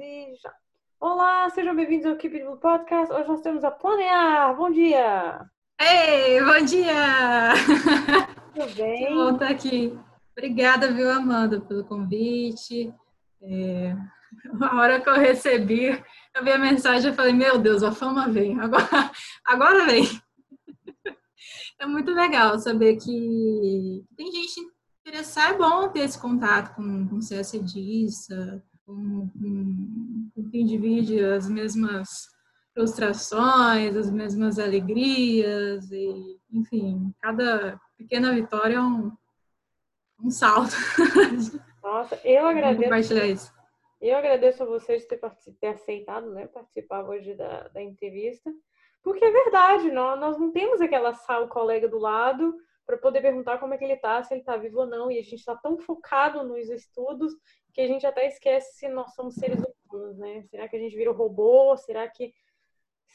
E já. Olá, sejam bem-vindos ao Keep It Podcast. Hoje nós temos a Planear. Bom dia! Ei, bom dia! Tudo bem? Que bom estar aqui. Obrigada, viu, Amanda, pelo convite. É... A hora que eu recebi, eu vi a mensagem e falei, meu Deus, a fama vem. Agora, agora vem. É muito legal saber que tem gente interessada. É bom ter esse contato com, com CSDista, com, com, com quem divide as mesmas frustrações, as mesmas alegrias, e, enfim, cada pequena vitória é um, um salto. Nossa, eu agradeço. Compartilhar isso. Eu agradeço a vocês ter, ter aceitado, né, participar hoje da, da entrevista, porque é verdade, nós, nós não temos aquela sala colega do lado para poder perguntar como é que ele está, se ele está vivo ou não, e a gente está tão focado nos estudos que a gente até esquece se nós somos seres humanos, né? Será que a gente vira robô? Será que,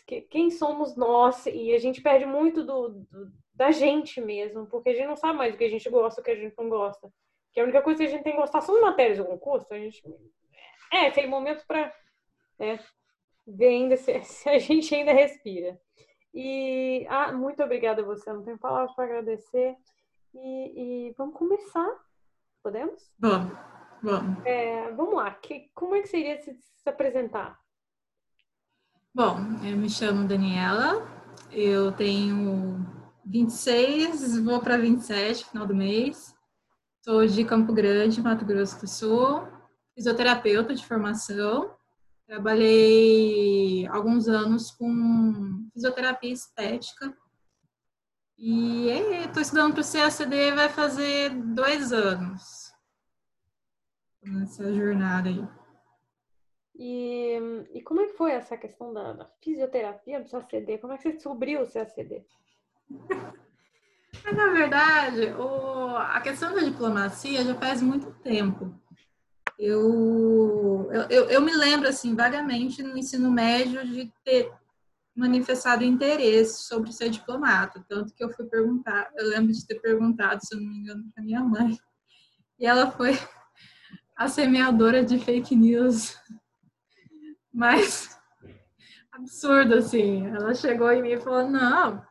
que quem somos nós? E a gente perde muito do, do, da gente mesmo, porque a gente não sabe mais o que a gente gosta, o que a gente não gosta. Que a única coisa que a gente tem que gostar são matérias de concurso. A gente é aquele momento para é, ver ainda se, se, a gente ainda respira. E ah, muito obrigada a você, não tenho palavras para agradecer. E, e, vamos começar, podemos? Vamos, vamos. É, vamos lá, que, como é que seria se, se apresentar? Bom, eu me chamo Daniela, eu tenho 26, vou para 27 final do mês. Sou de Campo Grande, Mato Grosso do Sul fisioterapeuta de formação. Trabalhei alguns anos com fisioterapia estética. E estou estudando para o CACD, vai fazer dois anos nessa jornada aí. E, e como é que foi essa questão da, da fisioterapia do CACD? Como é que você descobriu o CACD? Na verdade, o, a questão da diplomacia já faz muito tempo. Eu, eu, eu me lembro, assim, vagamente no ensino médio de ter manifestado interesse sobre ser diplomata, tanto que eu fui perguntar, eu lembro de ter perguntado, se eu não me engano, para minha mãe, e ela foi a semeadora de fake news mais absurdo, assim. Ela chegou em mim e falou, não,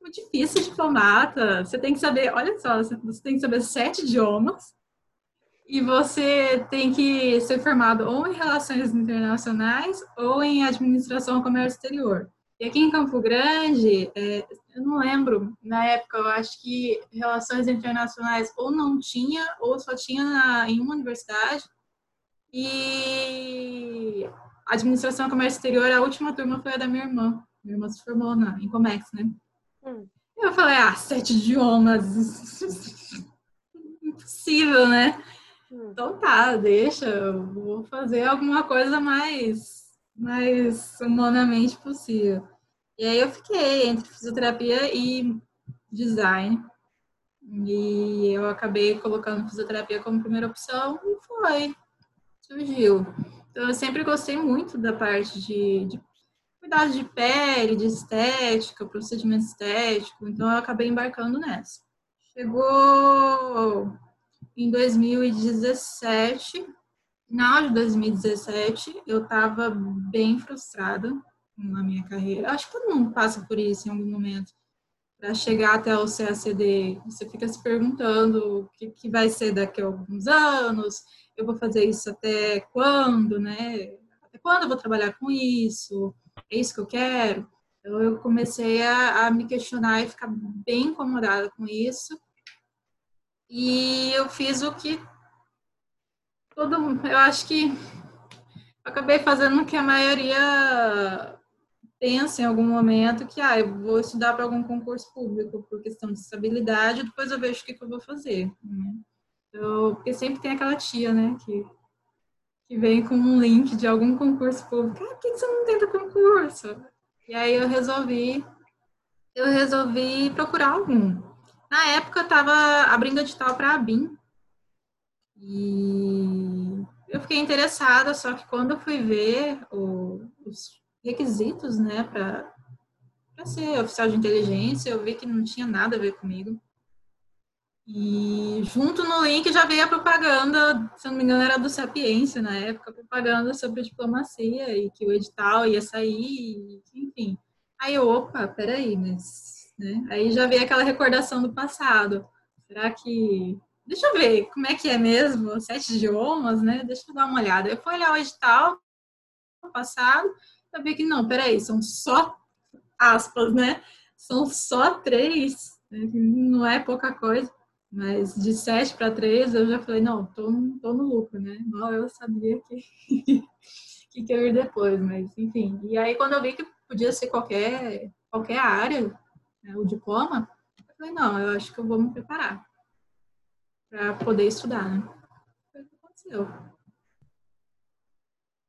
muito difícil diplomata, você tem que saber, olha só, você tem que saber sete idiomas, e você tem que ser formado ou em relações internacionais ou em administração comércio exterior. E aqui em Campo Grande, é, eu não lembro, na época, eu acho que relações internacionais ou não tinha, ou só tinha na, em uma universidade. E administração comércio exterior, a última turma foi a da minha irmã. Minha irmã se formou na, em Comex, né? Hum. Eu falei, ah, sete idiomas. Impossível, né? Hum. Então tá, deixa, eu vou fazer alguma coisa mais, mais humanamente possível. E aí eu fiquei entre fisioterapia e design. E eu acabei colocando fisioterapia como primeira opção e foi, surgiu. Então eu sempre gostei muito da parte de, de de pele, de estética, procedimento estético, então eu acabei embarcando nessa. Chegou em 2017, final de 2017, eu estava bem frustrada na minha carreira. Acho que todo mundo passa por isso em algum momento. Para chegar até o CACD, você fica se perguntando o que, que vai ser daqui a alguns anos, eu vou fazer isso até quando, né? Até quando eu vou trabalhar com isso? É isso que eu quero? Então, eu comecei a, a me questionar e ficar bem incomodada com isso. E eu fiz o que todo eu acho que acabei fazendo o que a maioria pensa em algum momento que ah, eu vou estudar para algum concurso público por questão de estabilidade, depois eu vejo o que, que eu vou fazer. Né? Então, porque sempre tem aquela tia, né, que, que vem com um link de algum concurso público. Ah, por que você não tenta concurso? E aí eu resolvi, eu resolvi procurar algum. Na época, eu estava abrindo edital para a BIM. E eu fiquei interessada, só que quando eu fui ver o, os requisitos, né, para ser oficial de inteligência, eu vi que não tinha nada a ver comigo. E junto no link já veio a propaganda, se não me engano era do Sapiência na época, propaganda sobre diplomacia e que o edital ia sair, enfim. Aí eu, opa, peraí, mas... Né? Aí já veio aquela recordação do passado. Será que... Deixa eu ver como é que é mesmo, sete idiomas, né? Deixa eu dar uma olhada. Eu fui olhar o edital passado, eu vi que não, peraí, são só aspas, né? São só três, né? não é pouca coisa. Mas de 7 para 3 eu já falei, não, tô, tô no lucro, né? Mal eu sabia que, que, que eu ir depois, mas enfim. E aí quando eu vi que podia ser qualquer, qualquer área, né, o diploma, eu falei, não, eu acho que eu vou me preparar para poder estudar, né? Foi o que aconteceu.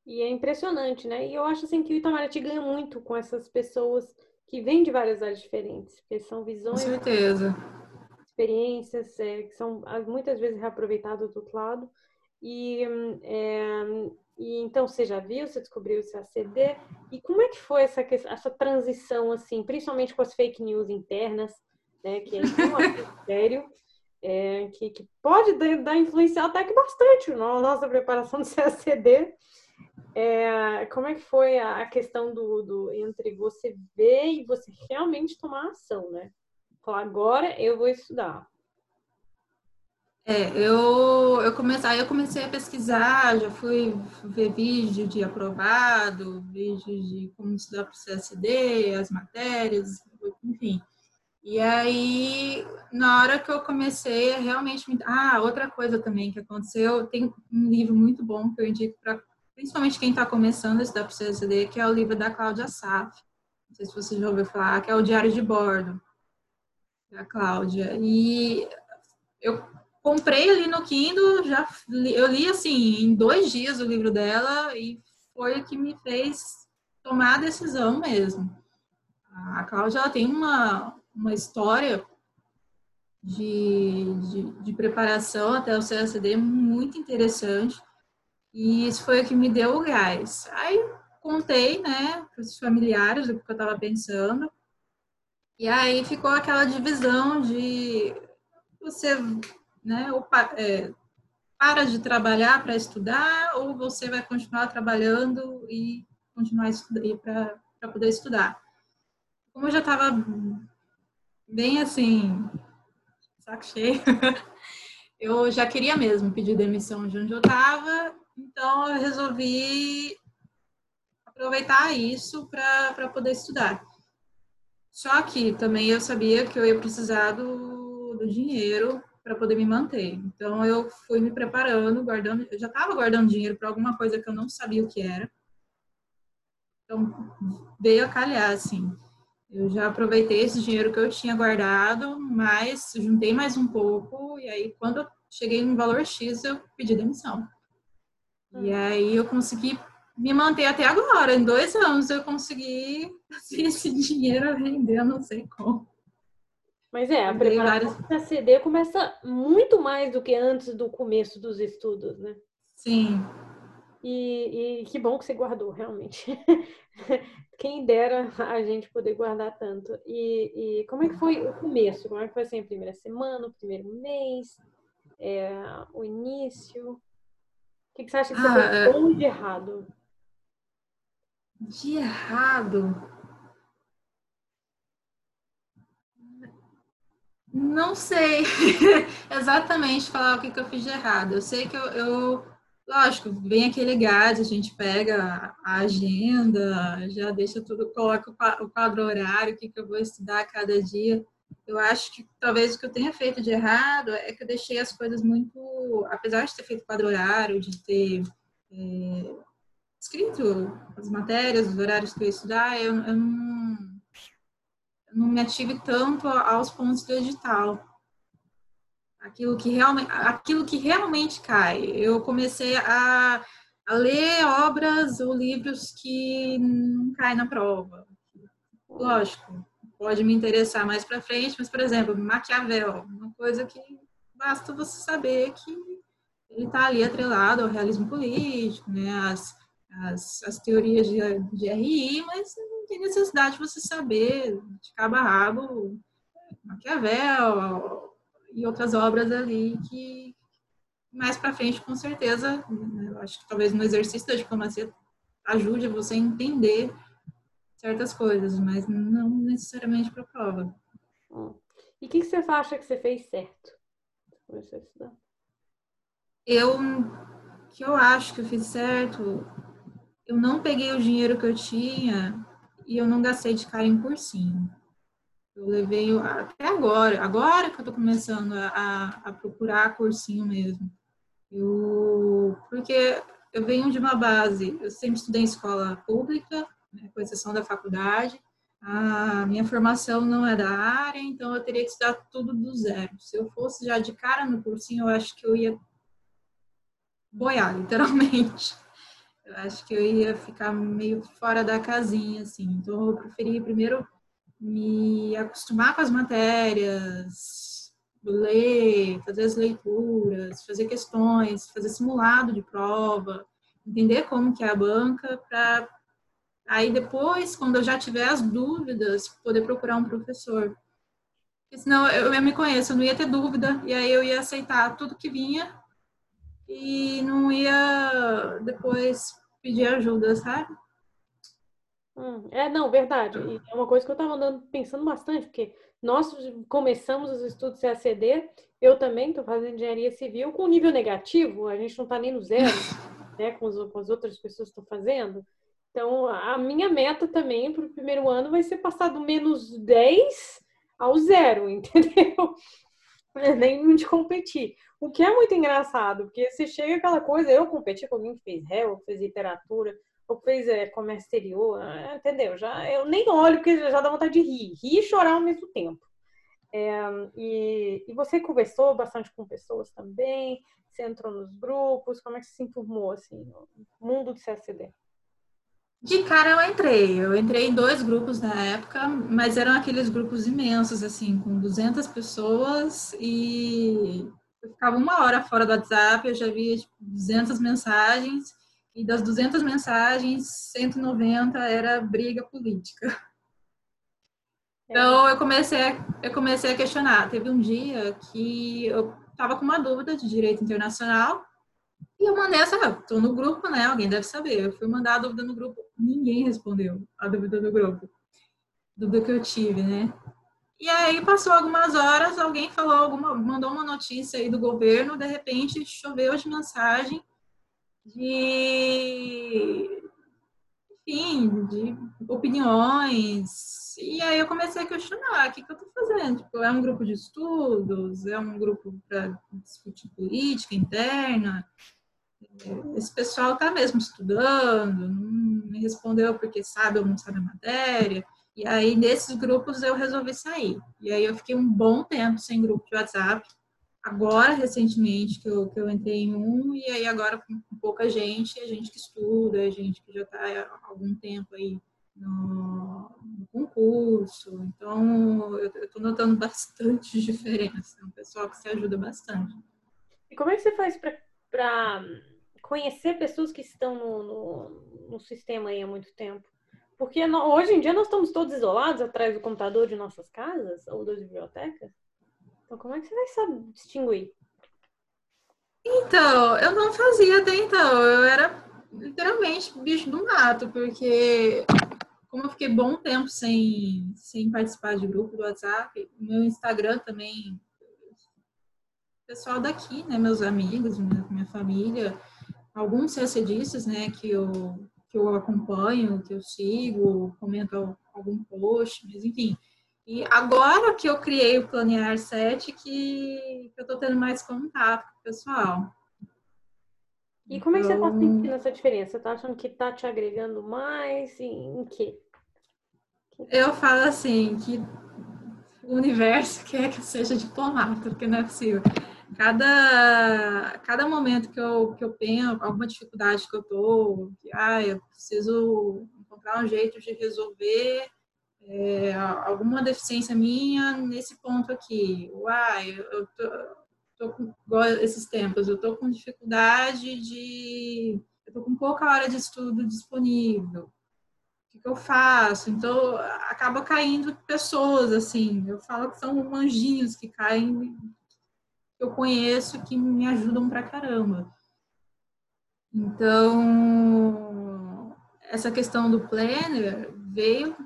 E é impressionante, né? E eu acho assim que o Itamaraty ganha muito com essas pessoas que vêm de várias áreas diferentes, porque são visões. Com certeza experiências é, que são muitas vezes reaproveitadas do outro lado. E, é, e então você já viu, você descobriu o CACD. E como é que foi essa, essa transição, assim, principalmente com as fake news internas, né, que é um sério, é, que, que pode dar, influenciar até que bastante na nossa preparação do CACD. É, como é que foi a, questão do, do entre você ver e você realmente tomar ação, né? Falar, agora eu vou estudar. É, eu, eu, comecei, eu comecei a pesquisar, já fui ver vídeo de aprovado, vídeo de como estudar para o CSD, as matérias, enfim. E aí, na hora que eu comecei, realmente me... Ah, outra coisa também que aconteceu, tem um livro muito bom que eu indico para principalmente quem está começando a estudar para o CSD, que é o livro da Cláudia Saf. Não sei se você já ouviu falar, que é o Diário de Bordo a Cláudia. E eu comprei ali no Kindle, já li, eu li assim em dois dias o livro dela e foi o que me fez tomar a decisão mesmo. A Cláudia ela tem uma, uma história de, de, de preparação até o CSD muito interessante e isso foi o que me deu o gás. Aí contei, né, para os familiares o que eu estava pensando e aí ficou aquela divisão de você né, ou, é, para de trabalhar para estudar ou você vai continuar trabalhando e continuar para poder estudar. Como eu já estava bem assim, saco cheio, eu já queria mesmo pedir demissão de onde eu estava, então eu resolvi aproveitar isso para poder estudar. Só que também eu sabia que eu ia precisar do, do dinheiro para poder me manter. Então eu fui me preparando, guardando, eu já estava guardando dinheiro para alguma coisa que eu não sabia o que era. Então veio a calhar assim. Eu já aproveitei esse dinheiro que eu tinha guardado, mas juntei mais um pouco e aí quando eu cheguei no valor X eu pedi demissão. E hum. aí eu consegui me manter até agora. Em dois anos eu consegui fazer esse dinheiro render, não sei como. Mas é, a preparação várias... para CD começa muito mais do que antes do começo dos estudos, né? Sim. E, e que bom que você guardou, realmente. Quem dera a gente poder guardar tanto. E, e, como é que foi o começo? Como é que foi assim, a primeira semana, o primeiro mês, é, o início? O que, que você acha que ah, você fez bom de errado? De errado. Não sei exatamente falar o que, que eu fiz de errado. Eu sei que eu, eu lógico, vem aquele gás, a gente pega a agenda, já deixa tudo, coloca o quadro horário, o que, que eu vou estudar cada dia. Eu acho que talvez o que eu tenha feito de errado é que eu deixei as coisas muito. Apesar de ter feito quadro horário, de ter é, escrito as matérias, os horários que eu ia estudar, eu, eu, não, eu não me ative tanto aos pontos do edital. Aquilo que realmente, aquilo que realmente cai. Eu comecei a, a ler obras ou livros que não caem na prova. Lógico, pode me interessar mais para frente, mas, por exemplo, Maquiavel, uma coisa que basta você saber que ele está ali atrelado ao realismo político, né? As, as, as teorias de, de RI, mas não tem necessidade de você saber de cabo a rabo Maquiavel, e outras obras ali que mais para frente, com certeza, eu acho que talvez no exercício da diplomacia ajude você a entender certas coisas, mas não necessariamente para a prova. Hum. E o que, que, você acha que você fez certo? Eu, que eu acho que eu fiz certo, eu não peguei o dinheiro que eu tinha e eu não gastei de cara em cursinho. Eu levei até agora, agora que eu estou começando a, a, procurar cursinho mesmo. Eu, porque eu venho de uma base, eu sempre estudei em escola pública, né, com exceção da faculdade. A minha formação não é da área, então eu teria que estudar tudo do zero. Se eu fosse já de cara no cursinho, eu acho que eu ia boiar, literalmente. Eu acho que eu ia ficar meio fora da casinha, assim. Então eu preferi primeiro me acostumar com as matérias, ler, fazer as leituras, fazer questões, fazer simulado de prova, entender como que é a banca, para aí depois, quando eu já tiver as dúvidas, poder procurar um professor. Porque senão eu, eu me conheço, eu não ia ter dúvida, e aí eu ia aceitar tudo que vinha e não ia depois pedir ajuda, sabe? Hum, é, não, verdade. E é uma coisa que eu estava andando pensando bastante, porque nós começamos os estudos CACD, eu também estou fazendo engenharia civil com nível negativo, a gente não está nem no zero, né, com, os, com as outras pessoas que estão fazendo. Então, a minha meta também para o primeiro ano vai ser passar do menos 10 ao zero, entendeu? Nem de competir. O que é muito engraçado, porque se chega aquela coisa, eu competi com alguém que fez réu, fez literatura, ou fez é, comércio exterior, ah, entendeu? Já, eu nem olho porque já dá vontade de rir, rir e chorar ao mesmo tempo. É, e, e, você conversou bastante com pessoas também, você entrou nos grupos, como é que se enturmou assim, no mundo do CSD? De cara eu entrei, eu entrei em dois grupos na época, mas eram aqueles grupos imensos, assim, com 200 pessoas e eu ficava uma hora fora do WhatsApp, eu já via tipo, 200 mensagens e das 200 mensagens, 190 era briga política. É. Então eu comecei, a, eu comecei a questionar. Teve um dia que eu estava com uma dúvida de direito internacional e eu mandei essa, estou no grupo, né? Alguém deve saber. Eu fui mandar a dúvida no grupo, ninguém respondeu a dúvida do grupo, dúvida que eu tive, né? E aí passou algumas horas, alguém falou alguma, mandou uma notícia aí do governo, de repente choveu de mensagem de, enfim, de opiniões. E aí eu comecei a questionar, o que, que eu estou fazendo? Tipo, é um grupo de estudos? É um grupo para discutir política interna? Esse pessoal está mesmo estudando? Não me respondeu porque sabe ou não sabe a matéria? E aí, nesses grupos, eu resolvi sair. E aí, eu fiquei um bom tempo sem grupo de WhatsApp agora, recentemente, que eu, que eu entrei em um, e aí agora com pouca gente, a gente que estuda, a gente que já está há algum tempo aí no, no concurso. Então, eu estou notando bastante diferença. É um pessoal que se ajuda bastante. E como é que você faz para conhecer pessoas que estão no, no, no, sistema aí há muito tempo? Porque hoje em dia nós estamos todos isolados atrás do computador de nossas casas ou das bibliotecas. Então, como é que você vai saber distinguir? Então, eu não fazia até então. Eu era literalmente bicho do mato, porque como eu fiquei bom tempo sem, sem participar de grupo do WhatsApp, meu Instagram também, pessoal daqui, né, meus amigos, minha, minha família, alguns CACDistas, né, que eu, que eu acompanho, que eu sigo, comento algum post, mas enfim, e agora que eu criei o Planear 7, que, eu estou tendo mais contato com o pessoal. E como é que você está então sentindo essa diferença? Você está achando que está te agregando mais? Em, em quê? Eu falo assim, que o universo quer que eu seja diplomata, porque não é possível. Cada, cada momento que eu, que eu tenho, alguma dificuldade que eu tô, que, ah, eu preciso encontrar um jeito de resolver é, alguma deficiência minha nesse ponto aqui. Uai, eu tô, tô com, esses tempos, eu tô com dificuldade de. Eu tô com pouca hora de estudo disponível. O que, que eu faço? Então, acaba caindo pessoas, assim. Eu falo que são anjinhos que caem eu conheço que me ajudam pra caramba. Então, essa questão do planner veio,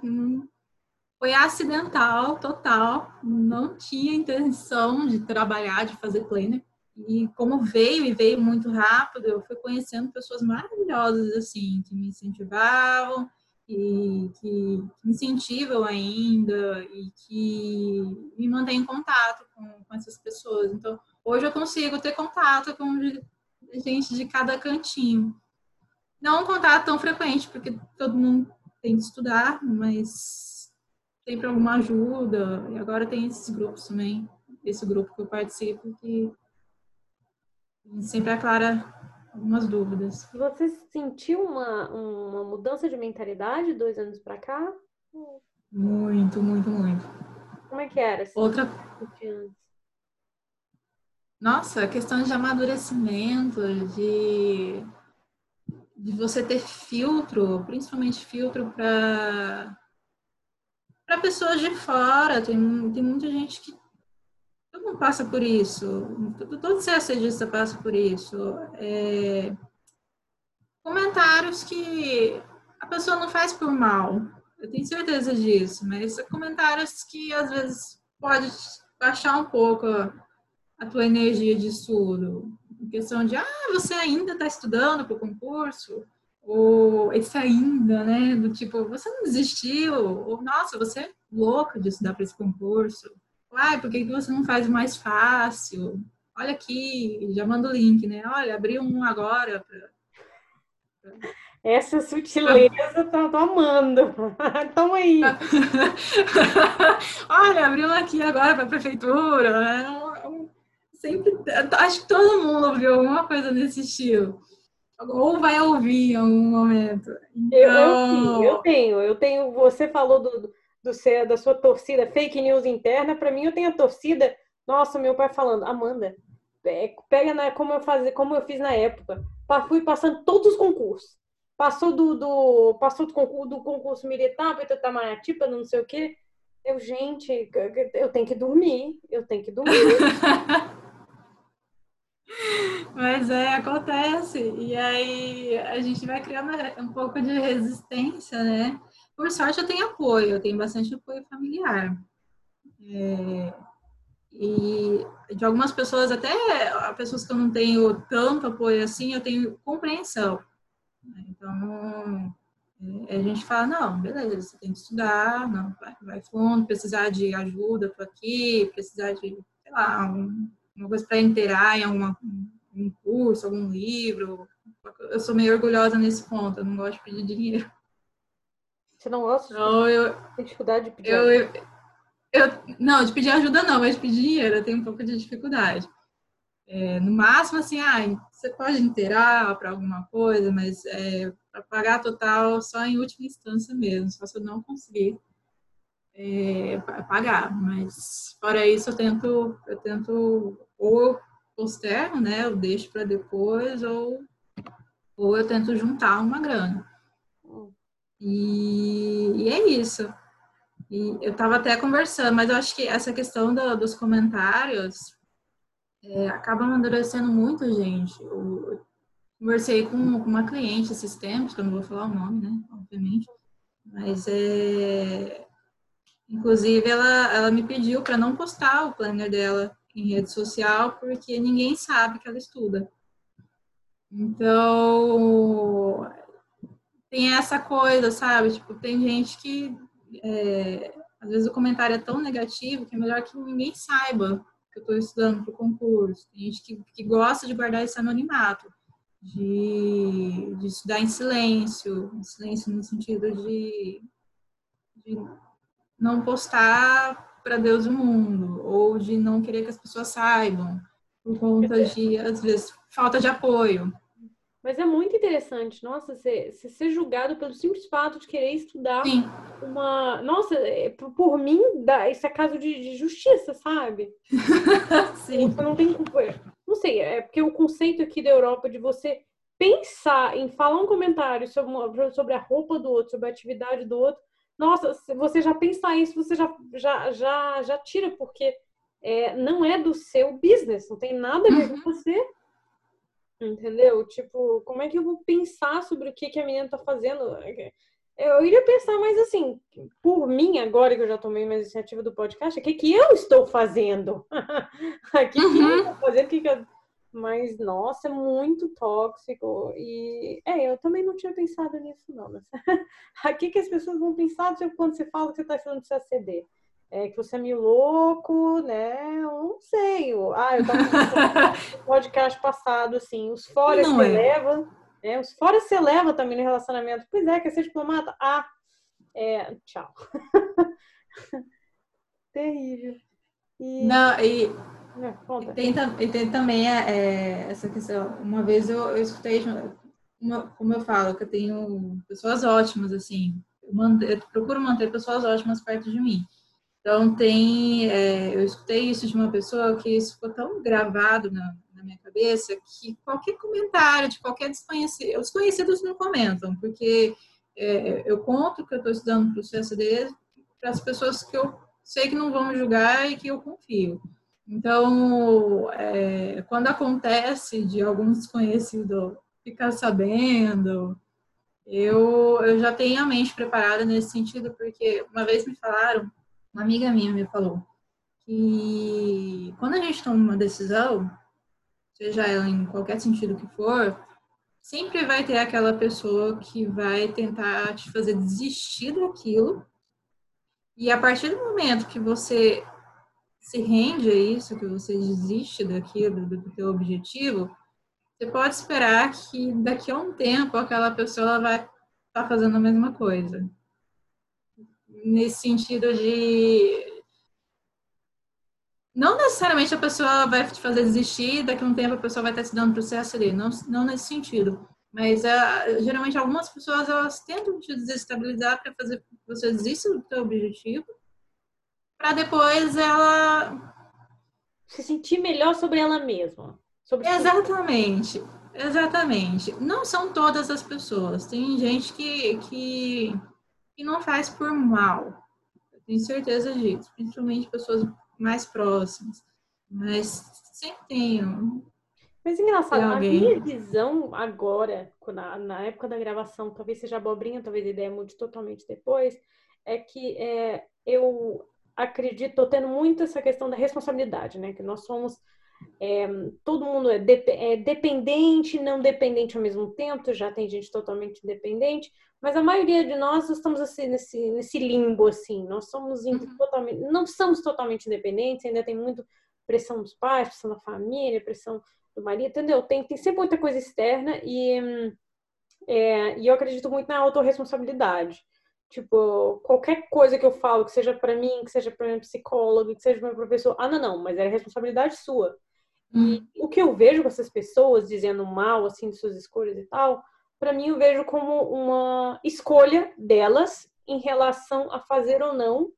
foi acidental, total, não tinha intenção de trabalhar, de fazer planner. E como veio e veio muito rápido, eu fui conhecendo pessoas maravilhosas, assim, que me incentivavam e que, incentivam ainda e que me mantêm em contato com, com essas pessoas. Então, hoje eu consigo ter contato com gente de cada cantinho. Não um contato tão frequente, porque todo mundo tem que estudar, mas sempre alguma ajuda. E agora tem esses grupos também, esse grupo que eu participo, que sempre aclara algumas dúvidas. Você sentiu uma, uma mudança de mentalidade dois anos para cá? Muito, muito, muito. Como é que era? Assim, Outra. Nossa, a questão de amadurecimento, de, de você ter filtro, principalmente filtro para para pessoas de fora. Tem, tem muita gente que mundo passa por isso. Todo CSGista passa por isso. É, comentários que a pessoa não faz por mal. Eu tenho certeza disso, mas comentários que às vezes pode baixar um pouco a tua energia de estudo. Em questão de, ah, você ainda está estudando para o concurso? Ou esse ainda, né? Do tipo, você não desistiu? Ou, nossa, você é louca de estudar para esse concurso? Ai, por que você não faz mais fácil? Olha aqui, já manda o link, né? Olha, abri um agora. Pra... Essa sutileza tô, tô amando. Toma aí. Olha, abriu um aqui agora para a prefeitura. Né? Sempre, acho que todo mundo ouviu alguma coisa nesse estilo. Ou vai ouvir em algum momento. Então... Eu, eu, eu tenho, eu tenho. Você falou do, do seu, da sua torcida fake news interna, para mim eu tenho a torcida, nossa, meu pai falando, Amanda, pega na, como eu fazia, como eu fiz na época, fui passando todos os concursos. Passou do, do passou do concurso, do concurso militar para Itamaraty, para não sei o quê. Eu, gente, eu tenho que dormir, eu tenho que dormir. Mas é, acontece. E aí a gente vai criando um pouco de resistência, né? Por sorte, eu tenho apoio, eu tenho bastante apoio familiar. É, e de algumas pessoas, até pessoas que eu não tenho tanto apoio assim, eu tenho compreensão. Então, é, a gente fala, não, beleza, você tem que estudar, não, vai, vai fundo, precisar de ajuda, tô aqui, precisar de, sei lá, um, uma coisa para inteirar em alguma, um curso, algum livro. Eu sou meio orgulhosa nesse ponto, eu não gosto de pedir dinheiro. Você não gosta? Não, eu. Tem dificuldade de pedir eu, ajuda? Eu, eu, não, de pedir ajuda não, mas de pedir dinheiro eu tenho um pouco de dificuldade. É, no máximo, assim, ah, você pode inteirar para alguma coisa, mas é, para pagar total só em última instância mesmo, só se eu não conseguir é, pagar. Mas fora isso, eu tento, eu tento ou posterno, né? Eu deixo para depois, ou, ou eu tento juntar uma grana. E, e é isso. E eu estava até conversando, mas eu acho que essa questão do, dos comentários é, acaba amadurecendo muito, gente. Eu, eu conversei com, com, uma cliente esses tempos, que eu não vou falar o nome, né? Obviamente. Mas é. Inclusive, ela, ela me pediu para não postar o planner dela em rede social, porque ninguém sabe que ela estuda. Então, tem essa coisa, sabe? Tipo, tem gente que é, às vezes o comentário é tão negativo que é melhor que ninguém saiba que eu estou estudando para o concurso. Tem gente que, que gosta de guardar esse anonimato, de, de estudar em silêncio, em silêncio no sentido de, de não postar para Deus o mundo, ou de não querer que as pessoas saibam, por conta de, às vezes, falta de apoio. Mas é muito interessante, nossa, ser, ser julgado pelo simples fato de querer estudar Sim. uma. Nossa, é, por mim, isso é caso de, de justiça, sabe? Sim. Você não tem. Não sei, é porque o conceito aqui da Europa de você pensar em falar um comentário sobre, sobre a roupa do outro, sobre a atividade do outro, nossa, se você já pensar isso, você já, já, já, já tira, porque é, não é do seu business, não tem nada a ver com uhum. você. Entendeu? Tipo, como é que eu vou pensar sobre o que, que a menina tá fazendo? Eu iria pensar mais assim, por mim, agora que eu já tomei uma iniciativa do podcast, o que, que eu estou fazendo? O que, uhum. que eu estou fazendo? O que, que eu... Mas, nossa, é muito tóxico. E, é, eu também não tinha pensado nisso, não. Mas... o que, as pessoas vão pensar quando você fala que você está estudando CACD? É, que você é meio louco, né? Eu não sei. Ah, eu tava no podcast passado, assim, os fora se é. né? Os fora se leva também no relacionamento. Pois é, quer ser diplomata? Ah, é, tchau. Terrível. E... Não, e, é, e, tem, e tem também é, é, essa questão. Uma vez eu, eu escutei, uma, como eu falo, que eu tenho pessoas ótimas, assim. Eu, eu procuro manter pessoas ótimas perto de mim. Então, tem, é, eu escutei isso de uma pessoa que isso ficou tão gravado na, na minha cabeça que qualquer comentário de qualquer desconhecido, os conhecidos não comentam, porque é, eu conto que eu estou estudando para o CSD para as pessoas que eu sei que não vão me julgar e que eu confio. Então, é, quando acontece de algum desconhecido ficar sabendo, eu, eu já tenho a mente preparada nesse sentido, porque uma vez me falaram uma amiga minha me falou que quando a gente toma uma decisão, seja ela em qualquer sentido que for, sempre vai ter aquela pessoa que vai tentar te fazer desistir daquilo. E a partir do momento que você se rende a isso, que você desiste daquilo, do teu objetivo, você pode esperar que daqui a um tempo aquela pessoa vai estar tá fazendo a mesma coisa nesse sentido de não necessariamente a pessoa vai te fazer desistir, daqui a um tempo a pessoa vai estar se dando para o CSD, não, não nesse sentido. Mas uh, geralmente algumas pessoas elas tentam te desestabilizar para fazer você desista do seu objetivo, para depois ela se sentir melhor sobre ela mesma. Sobre exatamente, exatamente. Não são todas as pessoas. Tem gente que, que e não faz por mal. Eu tenho certeza disso, principalmente pessoas mais próximas. Mas sempre tenho. Mas engraçado, a minha visão agora, na, na época da gravação, talvez seja abobrinha, talvez a ideia mude totalmente depois, é que é, eu acredito, estou tendo muito essa questão da responsabilidade, né? Que nós somos é, todo mundo é, de, é, dependente, não dependente ao mesmo tempo, já tem gente totalmente independente, mas a maioria de nós estamos assim nesse, nesse limbo assim, nós somos uhum. totalmente, não somos totalmente independentes, ainda tem muito pressão dos pais, pressão da família, pressão do marido, entendeu? Tem, tem sempre muita coisa externa e, é, e eu acredito muito na autorresponsabilidade. Tipo, qualquer coisa que eu falo, que seja para mim, que seja para minha psicóloga, que seja para meu professor, ah, não, não, mas é responsabilidade sua. E hum. o que eu vejo com essas pessoas dizendo mal, assim, de suas escolhas e tal, para mim eu vejo como uma escolha delas em relação a fazer ou não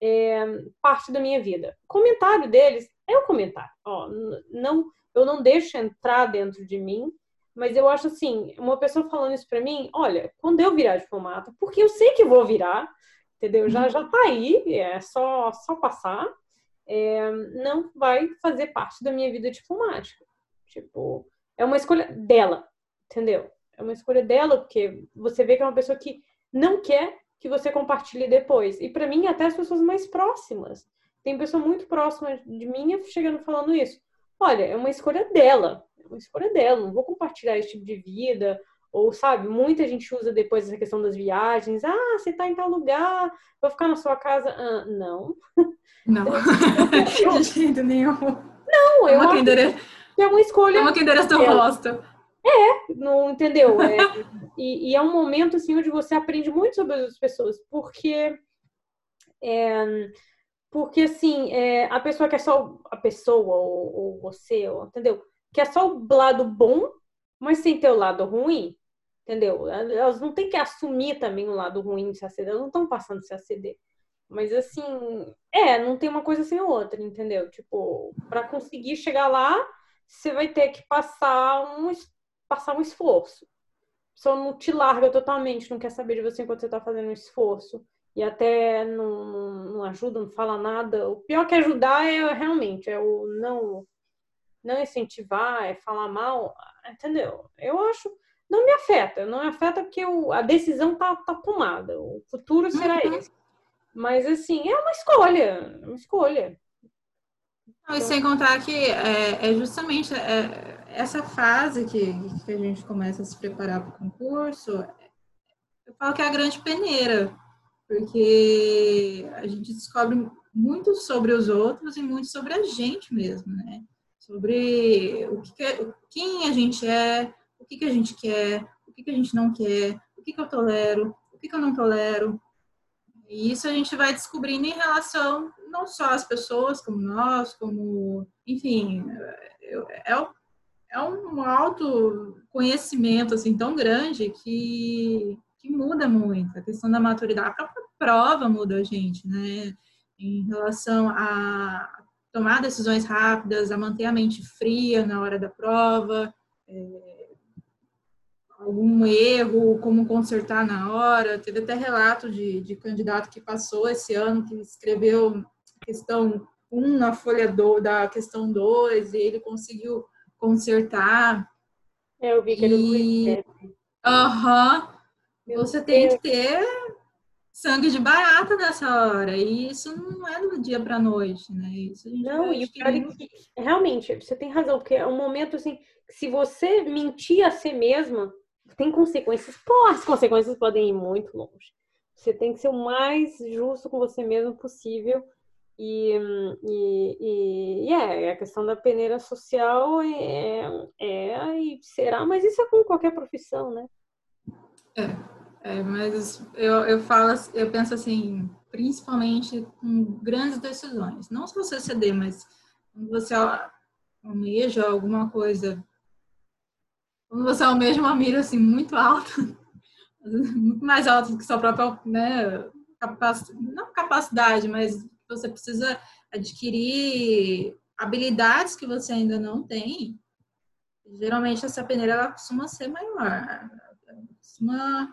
é, parte da minha vida. O comentário deles é um comentário. Ó, não, eu não deixo entrar dentro de mim, mas eu acho assim, uma pessoa falando isso para mim, olha, quando eu virar diplomata, porque eu sei que vou virar, entendeu? Já já tá aí, é só só passar é, não vai fazer parte da minha vida diplomática. Tipo, é uma escolha dela, entendeu? É uma escolha dela, porque você vê que é uma pessoa que não quer que você compartilhe depois. E para mim, até as pessoas mais próximas. Tem pessoa muito próxima de mim chegando falando isso. Olha, é uma escolha dela. É uma escolha dela. Não vou compartilhar esse tipo de vida. Ou, sabe, muita gente usa depois essa questão das viagens. Ah, você tá em tal lugar, vou ficar na sua casa. Ah, não. Não, de jeito nenhum. Não, eu acho que é uma escolha. Uma que endereço do rosto. É, não entendeu? É, e, e, é um momento assim onde você aprende muito sobre as pessoas, porque é, porque assim é, a pessoa quer só a pessoa ou, ou você, ou, entendeu? Quer só o lado bom, mas sem ter o lado ruim, entendeu? Elas não têm que assumir também o lado ruim de se aceder, elas não estão passando de se aceder. Mas assim, é, não tem uma coisa sem outra, entendeu? Tipo, para conseguir chegar lá, você vai ter que passar um, passar um esforço. Pessoa não te larga totalmente, não quer saber de você enquanto você tá fazendo um esforço. E até não, não, ajuda, não fala nada. O pior que ajudar é realmente é o não não incentivar, é falar mal, entendeu? Eu acho não me afeta, não me afeta porque o, a decisão tá, tá tomada, o futuro será uhum. esse. Mas assim, é uma escolha, é uma escolha. Não, e sem contar que é, é justamente é, essa fase que, que a gente começa a se preparar para o concurso, eu falo que é a grande peneira, porque a gente descobre muito sobre os outros e muito sobre a gente mesmo, né? Sobre o que, quem a gente é, o que, que a gente quer, o que, que a gente não quer, o que, que eu tolero, o que, que eu não tolero. E isso a gente vai descobrindo em relação não só às pessoas, como nós, como, enfim, é, é um autoconhecimento assim tão grande que, que muda muito. A questão da maturidade, a própria prova muda a gente, né? Em relação a tomar decisões rápidas, a manter a mente fria na hora da prova, é, algum erro, como consertar na hora. Teve até relato de, de candidato que passou esse ano, que escreveu questão 1 na folha do, da questão 2, e ele conseguiu consertar. É, eu vi que e... Aham. Uhum. Você tem que ter sangue de barata nessa hora. E isso não é do dia para noite, né? Isso não, e o pior é que, realmente, você tem razão, porque é um momento assim, se você mentir a si mesma, tem consequências. Pô, as consequências podem ir muito longe. Você tem que ser o mais justo com você mesmo possível e, e, e, e, é, a questão da peneira social é, é, e será, mas isso é com qualquer profissão, né? É, é mas eu, eu falo, eu penso assim, principalmente com grandes decisões, não só você ceder, mas quando você almeja alguma coisa, quando você almeja uma mira assim muito alta, muito mais alta do que sua própria, né, capacidade, não capacidade, mas você precisa adquirir habilidades que você ainda não tem. Geralmente essa peneira ela costuma ser maior, costuma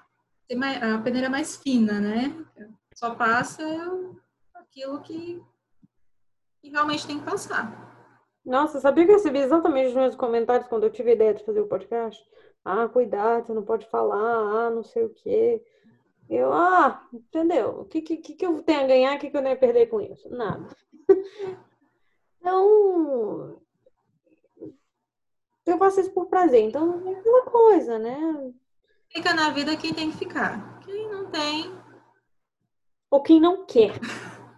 a peneira mais fina, né? Só passa aquilo que, que realmente tem que passar. Nossa, sabia que eu recebi exatamente os meus comentários quando eu tive a ideia de fazer o podcast? Ah, cuidado, você não pode falar, ah, não sei o quê. Eu, ah, entendeu? O que, que, que eu tenho a ganhar? O que, que eu nem ia perder com isso? Nada. Então, eu faço isso por prazer. Então, é aquela coisa, né? Fica na vida quem tem que ficar. Quem não tem. Ou quem não quer.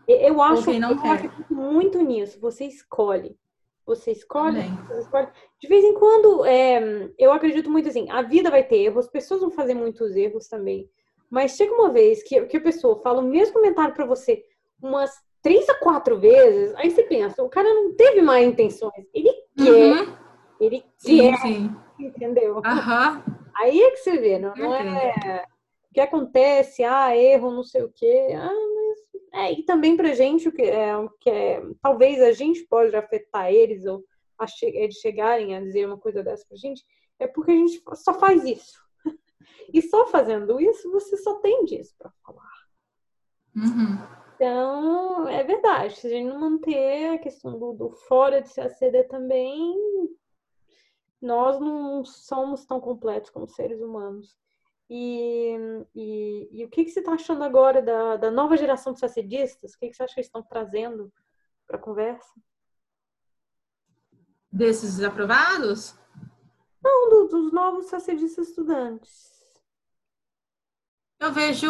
Eu acho, eu quer. acho muito nisso. Você escolhe. Você escolhe, você escolhe. De vez em quando, é, eu acredito muito assim, a vida vai ter erros, as pessoas vão fazer muitos erros também. Mas chega uma vez que, que a pessoa fala o mesmo comentário para você umas três a quatro vezes, aí você pensa, o cara não teve má intenções, ele quer, uhum. ele sim, quer, sim. entendeu? Uhum. Aí é que você vê, não, não é o que acontece, ah, erro, não sei o quê, ah, mas é, e também pra gente o que é, que é talvez a gente pode afetar eles ou che eles chegarem a dizer uma coisa dessa pra gente, é porque a gente só faz isso. E só fazendo isso, você só tem disso para falar. Uhum. Então, é verdade. Se a gente não manter a questão do, do fora de CACD também, nós não somos tão completos como seres humanos. E, e, e o que, que você está achando agora da, da nova geração de sacedistas? O que, que você acha que eles estão trazendo para a conversa? Desses aprovados? Não, do, dos novos sacedistas estudantes. Eu vejo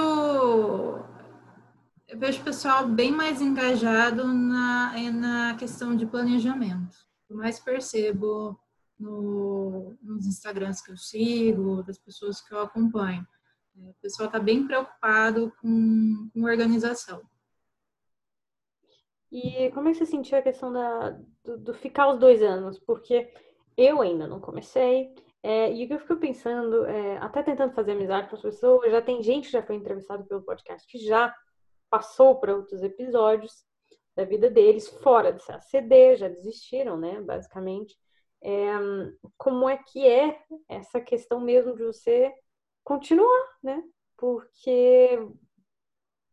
eu vejo o pessoal bem mais engajado na, na questão de planejamento. Eu mais percebo no, nos Instagrams que eu sigo, das pessoas que eu acompanho. É, o pessoal está bem preocupado com, com organização. E como é que você sentiu a questão da, do, do ficar os dois anos? Porque eu ainda não comecei, é, e o que eu fico pensando, é, até tentando fazer amizade com as pessoas, já tem gente que já foi entrevistada pelo podcast que já passou para outros episódios da vida deles, fora de CD, já desistiram, né, basicamente. É, como é que é essa questão mesmo de você continuar, né? Porque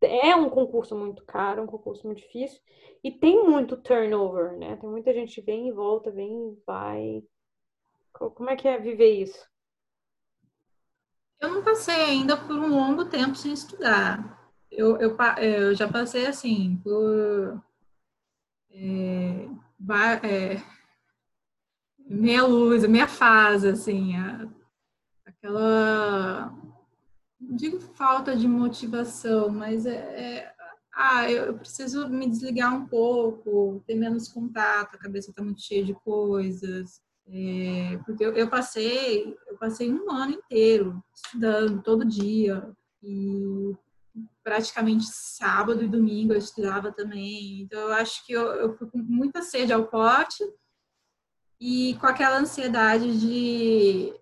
é, é um concurso muito caro, um concurso muito difícil, e tem muito turnover, né? Tem muita gente vem e volta, vem e vai. Como é que é viver isso? Eu não passei ainda por um longo tempo sem estudar. Eu, eu, eu já passei assim por é, é, meia luz, meia fase, assim, a, aquela não digo falta de motivação, mas é, é ah, eu, eu, preciso me desligar um pouco, ter menos contato, a cabeça está muito cheia de coisas. É, porque eu, eu, passei, eu passei um ano inteiro estudando todo dia e praticamente sábado e domingo eu estudava também. Então eu acho que eu, eu fui com muita sede ao pote e com aquela ansiedade de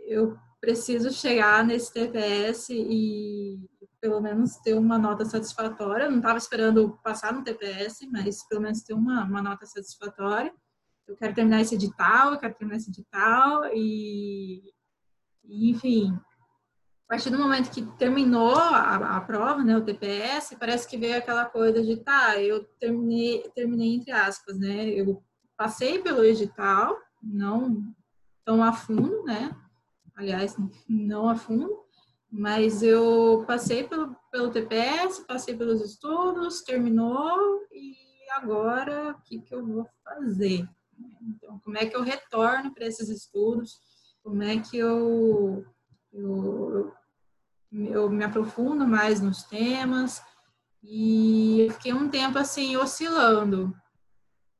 eu preciso chegar nesse TPS e pelo menos ter uma nota satisfatória. Eu não estava esperando passar no TPS, mas pelo menos ter uma, uma nota satisfatória. Eu quero terminar esse edital, eu quero terminar esse edital e, enfim, a partir do momento que terminou a, a, prova, né, o TPS, parece que veio aquela coisa de, tá, eu terminei, terminei entre aspas, né, eu passei pelo edital, não tão a fundo, né, aliás, não a fundo, mas eu passei pelo, pelo TPS, passei pelos estudos, terminou e agora o que, que eu vou fazer? Então, como é que eu retorno para esses estudos? Como é que eu, eu, eu me aprofundo mais nos temas? E eu fiquei um tempo assim oscilando.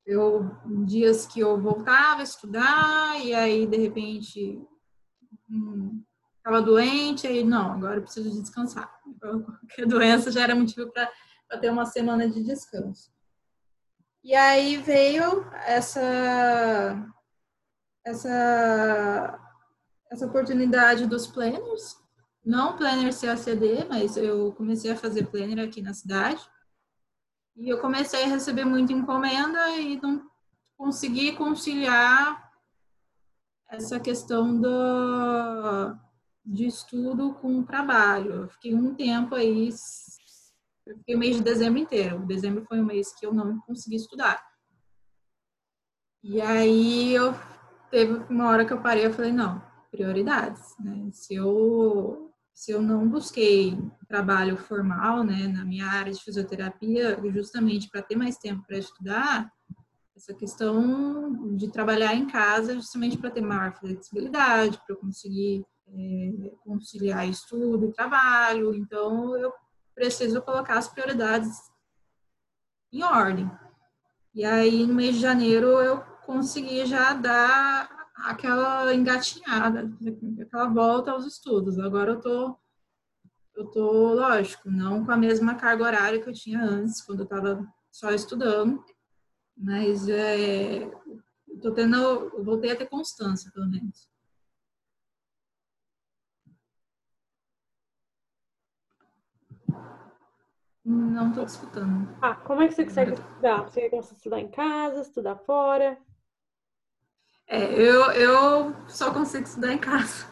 Eu dias que eu voltava a estudar e aí de repente estava hum, doente, aí não, agora eu preciso de descansar. Então, qualquer doença já era motivo para ter uma semana de descanso. E aí veio essa essa essa oportunidade dos planners, não planner CACD, mas eu comecei a fazer planner aqui na cidade. E eu comecei a receber muita encomenda e não consegui conciliar essa questão do, de estudo com o trabalho. Eu fiquei um tempo aí, fiquei o mês de dezembro inteiro. Dezembro foi um mês que eu não consegui estudar. E aí eu teve uma hora que eu parei, eu falei, não, prioridades, né? Se eu se eu não busquei trabalho formal, né, na minha área de fisioterapia, justamente para ter mais tempo para estudar, essa questão de trabalhar em casa justamente para ter maior flexibilidade, para eu conseguir é, conciliar estudo e trabalho. Então, eu preciso colocar as prioridades em ordem. E aí, no mês de janeiro, eu consegui já dar aquela engatinhada, aquela volta aos estudos. Agora eu tô, eu tô, lógico, não com a mesma carga horária que eu tinha antes, quando eu estava só estudando, mas é, tô tendo, eu voltei a ter constância, pelo menos. Não estou escutando. Ah, como é que você consegue estudar? Você consegue estudar em casa, estudar fora? É, eu, eu só consigo estudar em casa.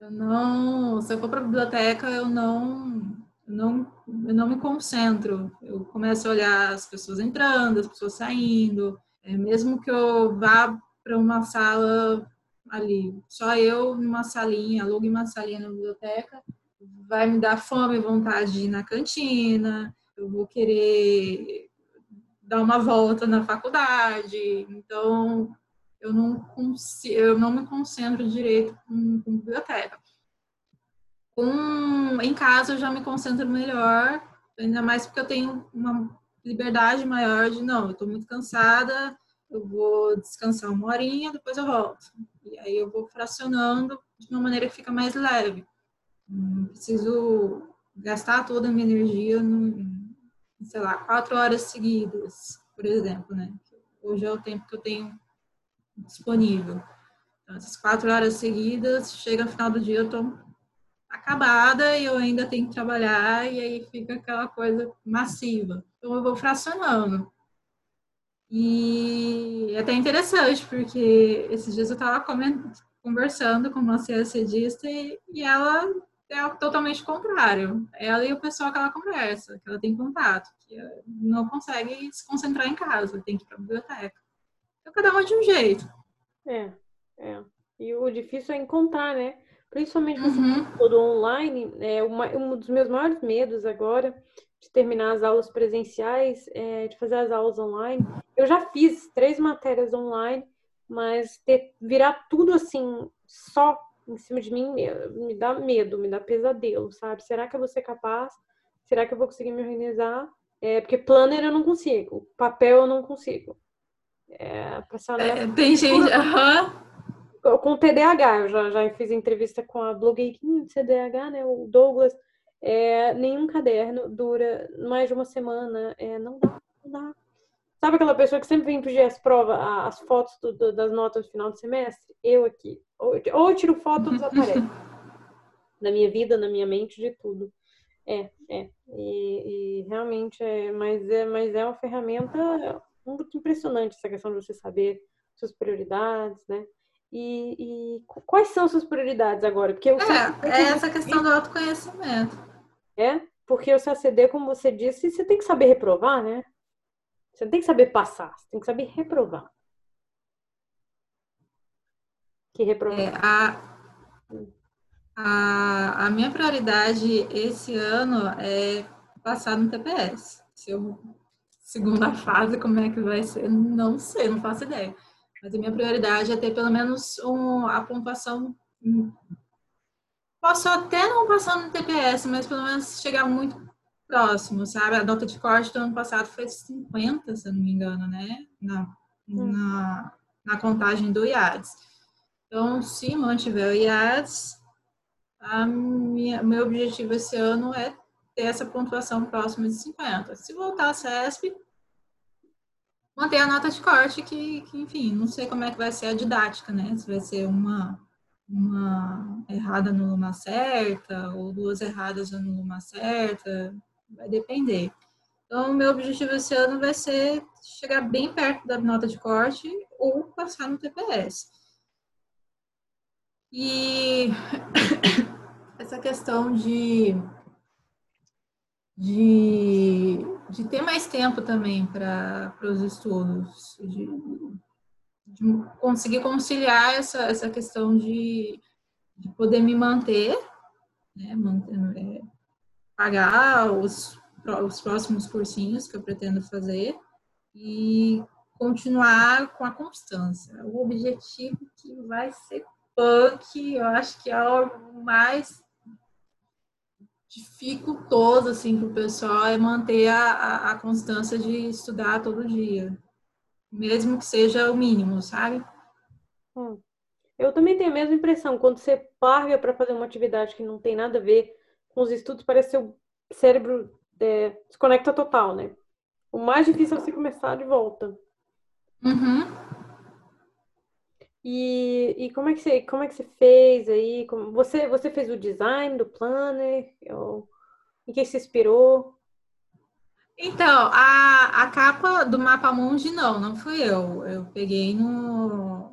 Eu não, se eu for para a biblioteca, eu não não, eu não me concentro. Eu começo a olhar as pessoas entrando, as pessoas saindo. É, mesmo que eu vá para uma sala ali, só eu numa salinha, alugue uma salinha na biblioteca, vai me dar fome e vontade de ir na cantina, eu vou querer dar uma volta na faculdade. Então, eu não, consigo, eu não me concentro direito com, com biblioteca. Em casa eu já me concentro melhor, ainda mais porque eu tenho uma liberdade maior de não, eu estou muito cansada, eu vou descansar uma horinha, depois eu volto. E aí eu vou fracionando de uma maneira que fica mais leve. Não preciso gastar toda a minha energia no, sei lá, quatro horas seguidas, por exemplo, né? Hoje é o tempo que eu tenho disponível. Então, essas quatro horas seguidas, chega no final do dia, eu estou acabada e eu ainda tenho que trabalhar e aí fica aquela coisa massiva. Então eu vou fracionando. E é até interessante, porque esses dias eu estava conversando com uma CSDista e, e ela é totalmente contrário. Ela e o pessoal que ela conversa, que ela tem contato, que não consegue se concentrar em casa, tem que ir para a biblioteca. Então, cada um de um jeito. É, é. E o difícil é encontrar, né? Principalmente com uhum. todo online, é uma, um dos meus maiores medos agora de terminar as aulas presenciais, é, de fazer as aulas online. Eu já fiz três matérias online, mas ter, virar tudo assim, só em cima de mim, me dá medo, me dá pesadelo, sabe? Será que eu vou ser capaz? Será que eu vou conseguir me organizar? É, porque planner eu não consigo, papel eu não consigo. É, é, tem gente, uhum. com TDAH, eu já, já fiz entrevista com a blogueirinha de TDAH, né, o Douglas, é, nenhum caderno dura mais de uma semana, é, não dá, não dá. Sabe aquela pessoa que sempre vem pedir as provas, as fotos do, do, das notas do final do semestre? Eu aqui. Ou, ou eu tiro foto ou desaparece. na minha vida, na minha mente, de tudo. É, é. E, e, realmente é mas, é, mas é uma ferramenta muito impressionante essa questão de você saber suas prioridades, né? E, e quais são suas prioridades agora? Porque é, é essa questão do autoconhecimento. É, porque o CACD, como você disse, você tem que saber reprovar, né? Você não tem que saber passar, você tem que saber reprovar. Que reprovar. É, a, a, a minha prioridade esse ano é passar no TPS. Se eu, segunda fase, como é que vai ser? Não sei, não faço ideia. Mas a minha prioridade é ter pelo menos um, a pontuação. Posso até não passar no TPS, mas pelo menos chegar muito próximo, sabe? A nota de corte do ano passado foi 50, se eu não me engano, né? Na, hum. na, na contagem do IADS. Então, se mantiver o IADS, a minha, meu objetivo esse ano é ter essa pontuação próxima de 50. Se voltar a CESP, manter a nota de corte, que, que, enfim, não sei como é que vai ser a didática, né? Se vai ser uma, uma errada numa certa, ou duas erradas numa certa, vai depender. Então, o meu objetivo esse ano vai ser chegar bem perto da nota de corte ou passar no TPS. E essa questão de, de, de ter mais tempo também para os estudos, de, de, conseguir conciliar essa, essa questão de, de poder me manter, né, manter, é, pagar os, os próximos cursinhos que eu pretendo fazer e continuar com a constância. O objetivo que vai ser punk, eu acho que é o mais dificultoso assim para o pessoal é manter a, a, a, constância de estudar todo dia, mesmo que seja o mínimo, sabe? Hum. Eu também tenho a mesma impressão. Quando você paga para fazer uma atividade que não tem nada a ver com os estudos, parece que o cérebro é, desconecta total, né? O mais difícil é você começar de volta. Uhum. E, e como é que você como é que você fez aí? Como, você você fez o design do planner? Em que se inspirou? Então, a, a capa do mapa mundi não, não fui eu. Eu peguei no,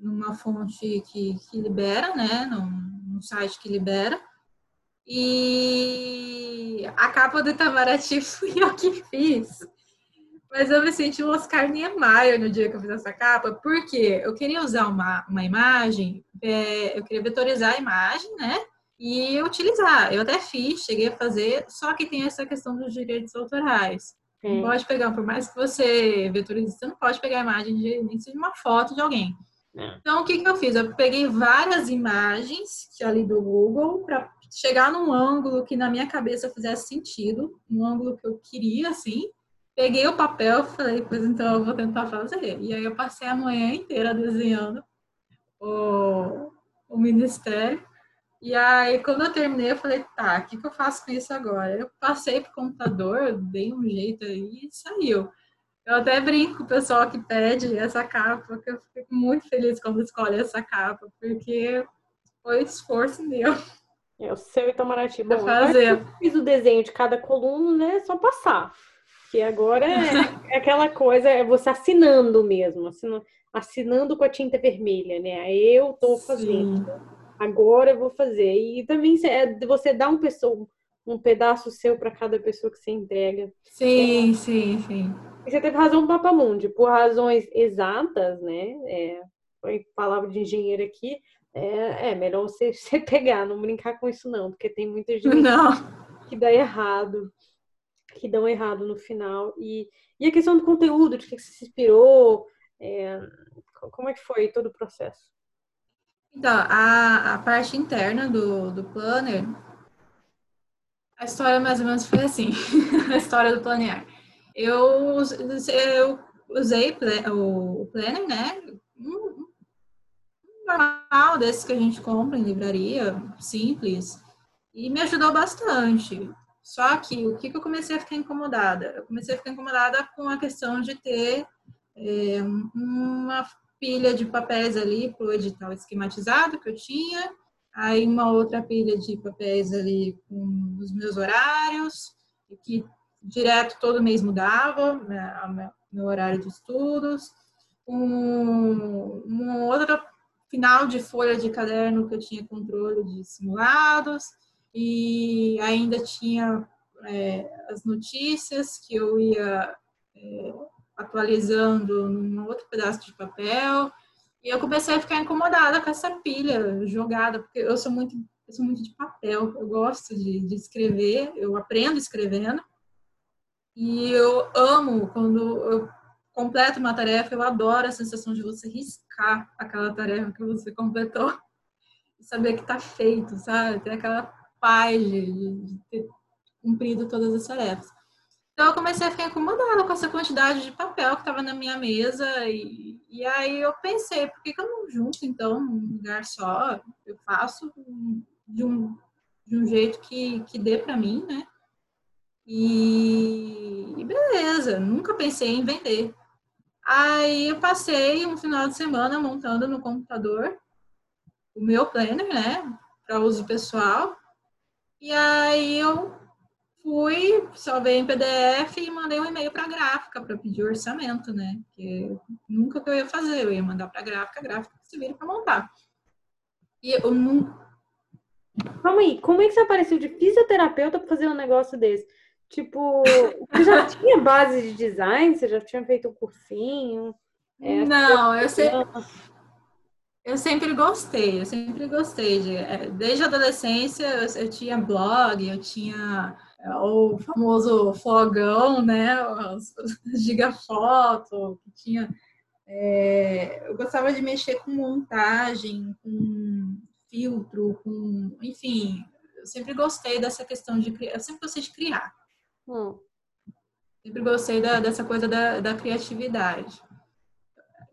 numa fonte que, que libera, né? Num, num site que libera. E a capa do Itamaraty fui eu que fiz. Mas eu me senti um Oscar Niemeyer no dia que eu fiz essa capa, porque eu queria usar uma, uma imagem, é, eu queria vetorizar a imagem, né? E utilizar. Eu até fiz, cheguei a fazer, só que tem essa questão dos direitos autorais. Não pode pegar, por mais que você vetorize, você não pode pegar a imagem de nem uma foto de alguém. É. Então, o que, que eu fiz? Eu peguei várias imagens que ali do Google para chegar num ângulo que na minha cabeça fizesse sentido, um ângulo que eu queria, assim. Peguei o papel e falei, pois então eu vou tentar fazer. E aí eu passei a manhã inteira desenhando o, o ministério. E aí, quando eu terminei, eu falei, tá, o que, que eu faço com isso agora? Eu passei pro computador, dei um jeito aí e saiu. Eu até brinco com o pessoal que pede essa capa, porque eu fico muito feliz quando escolhe essa capa, porque foi esforço meu. É o seu Itamaraty. Bom, fazer. eu fiz o desenho de cada coluna, né? Só passar. Que agora é, é aquela coisa, é você assinando mesmo, assinando, assinando com a tinta vermelha, né? Eu tô fazendo. Sim. agora eu vou fazer. E também é você dá um, pessoa, um pedaço seu para cada pessoa que você entrega. Sim, é. sim, sim. E você teve razão Papamundi, por razões exatas, né? É, foi palavra de engenheiro aqui. É, é melhor você, você pegar, não brincar com isso, não, porque tem muita gente não. que dá errado, que dão errado no final. E, e a questão do conteúdo, de que você se inspirou, é, como é que foi todo o processo? Então, a, a parte interna do, do planner, a história mais ou menos foi assim, a história do planear. Eu, eu usei o planner, né? Normal desses que a gente compra em livraria, simples, e me ajudou bastante. Só que o que, que eu comecei a ficar incomodada? Eu comecei a ficar incomodada com a questão de ter é, uma pilha de papéis ali para o edital esquematizado que eu tinha, aí uma outra pilha de papéis ali com os meus horários, que direto todo mês mudava, né, meu horário de estudos, um, outro final de folha de caderno que eu tinha controle de simulados, e ainda tinha é, as notícias que eu ia é, atualizando num outro pedaço de papel. E eu comecei a ficar incomodada com essa pilha jogada, porque eu sou muito, eu sou muito de papel, eu gosto de, de escrever, eu aprendo escrevendo. E eu amo quando eu completo uma tarefa, eu adoro a sensação de você riscar aquela tarefa que você completou e saber que está feito, sabe? Ter aquela paz de, de ter cumprido todas as tarefas. Então eu comecei a ficar incomodada com essa quantidade de papel que estava na minha mesa e, e aí eu pensei, por que, que eu não junto então num lugar só? Eu faço de um, de um jeito que, que dê para mim, né? E, e beleza, nunca pensei em vender. Aí eu passei um final de semana montando no computador o meu planner, né, para uso pessoal. E aí eu fui, salvei em PDF e mandei um e-mail para a gráfica para pedir orçamento, né? Que nunca que eu ia fazer, eu ia mandar para a gráfica, a gráfica se vira para montar. E eu não. Calma aí, como é que você apareceu de fisioterapeuta para fazer um negócio desse? Tipo, você já tinha base de design? Você já tinha feito um cursinho? É, não, eu sempre, eu sempre gostei, eu sempre gostei. De, é, desde a adolescência eu, eu tinha blog, eu tinha é, o famoso flogão, né? As, gigafoto, que tinha. É, eu gostava de mexer com montagem, com filtro, com. Enfim, eu sempre gostei dessa questão de criar. Eu sempre gostei de criar. Hum. Sempre gostei da, dessa coisa da, da criatividade.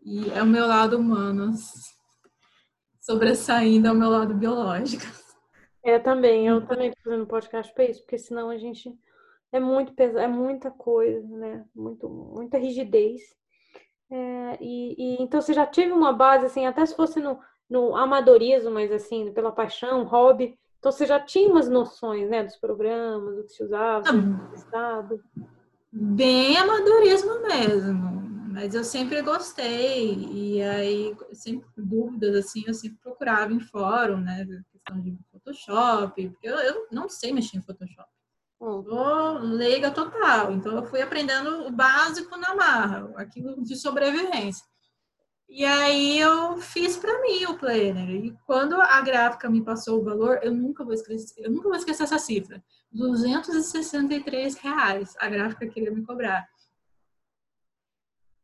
E é o meu lado humano sobressaindo ao meu lado biológico. É, também. Eu também tô fazendo podcast para isso, porque senão a gente é muito pesado, é muita coisa, né? Muito, muita rigidez. É, e, e, então você já tive uma base, assim, até se fosse no, no amadorismo, mas assim, pela paixão, hobby, então você já tinha umas noções, né, dos programas, do que se usava, do estado. Bem amadorismo mesmo, mas eu sempre gostei e aí sempre dúvidas assim, eu sempre procurava em fórum, né, questão de Photoshop, porque eu, eu não sei mexer em Photoshop. Hum. Tô leiga total, então eu fui aprendendo o básico na marra, aquilo de sobrevivência. E aí eu fiz para mim o planner. E quando a gráfica me passou o valor, eu nunca vou esquecer, eu nunca vou esquecer essa cifra. 263 reais a gráfica queria me cobrar.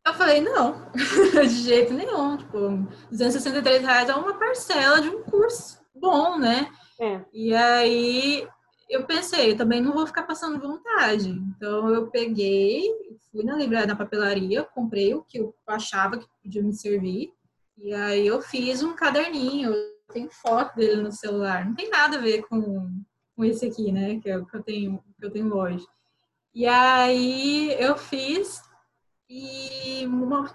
Eu falei, não, de jeito nenhum. Tipo, 263 reais é uma parcela de um curso bom, né? É. E aí eu pensei, eu também não vou ficar passando vontade. Então eu peguei, fui na livraria, na papelaria, comprei o que eu achava que podia me servir. E aí eu fiz um caderninho, tem foto dele no celular. Não tem nada a ver com, com esse aqui, né? Que é o que eu tenho, que eu tenho hoje. E aí eu fiz e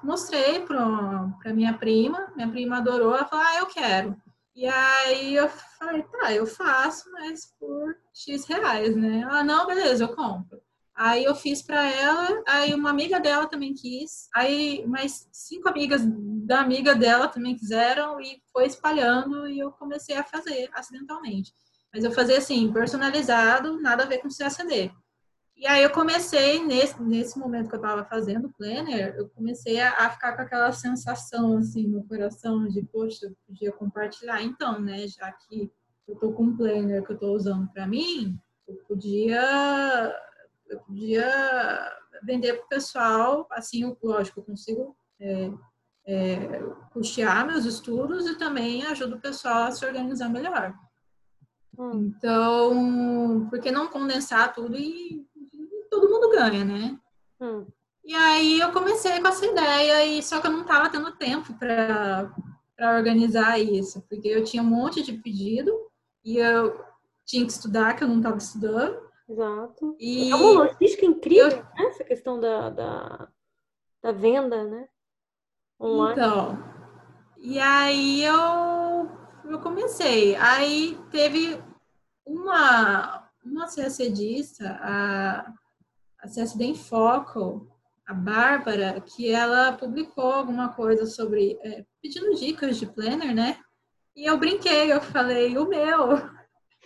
mostrei para minha prima. Minha prima adorou, ela falou: Ah, eu quero. E aí eu falei, tá, eu faço, mas por X reais, né? Ela, não, beleza, eu compro. Aí eu fiz para ela, aí uma amiga dela também quis, aí mais cinco amigas da amiga dela também quiseram e foi espalhando e eu comecei a fazer acidentalmente. Mas eu fazia assim, personalizado, nada a ver com CACD. E aí eu comecei, nesse, nesse momento que eu estava fazendo o planner, eu comecei a, a, ficar com aquela sensação assim no coração de, poxa, eu podia compartilhar então, né? Já que eu tô com um planner que eu tô usando para mim, eu podia eu podia vender para o pessoal, assim, lógico, eu consigo é, é, custear meus estudos e também ajudo o pessoal a se organizar melhor. Hum. Então, por que não condensar tudo e mundo ganha, né? Hum. E aí eu comecei com essa ideia, e só que eu não estava tendo tempo para organizar isso, porque eu tinha um monte de pedido e eu tinha que estudar, que eu não estava estudando. Exato. E é uma logística incrível, eu... né? essa questão da, da, da venda, né? Online. Então, e aí eu, eu comecei. Aí teve uma, uma CACDista, a a CSD em Foco, a Bárbara, que ela publicou alguma coisa sobre, é, pedindo dicas de planner, né? E eu brinquei, eu falei, o meu.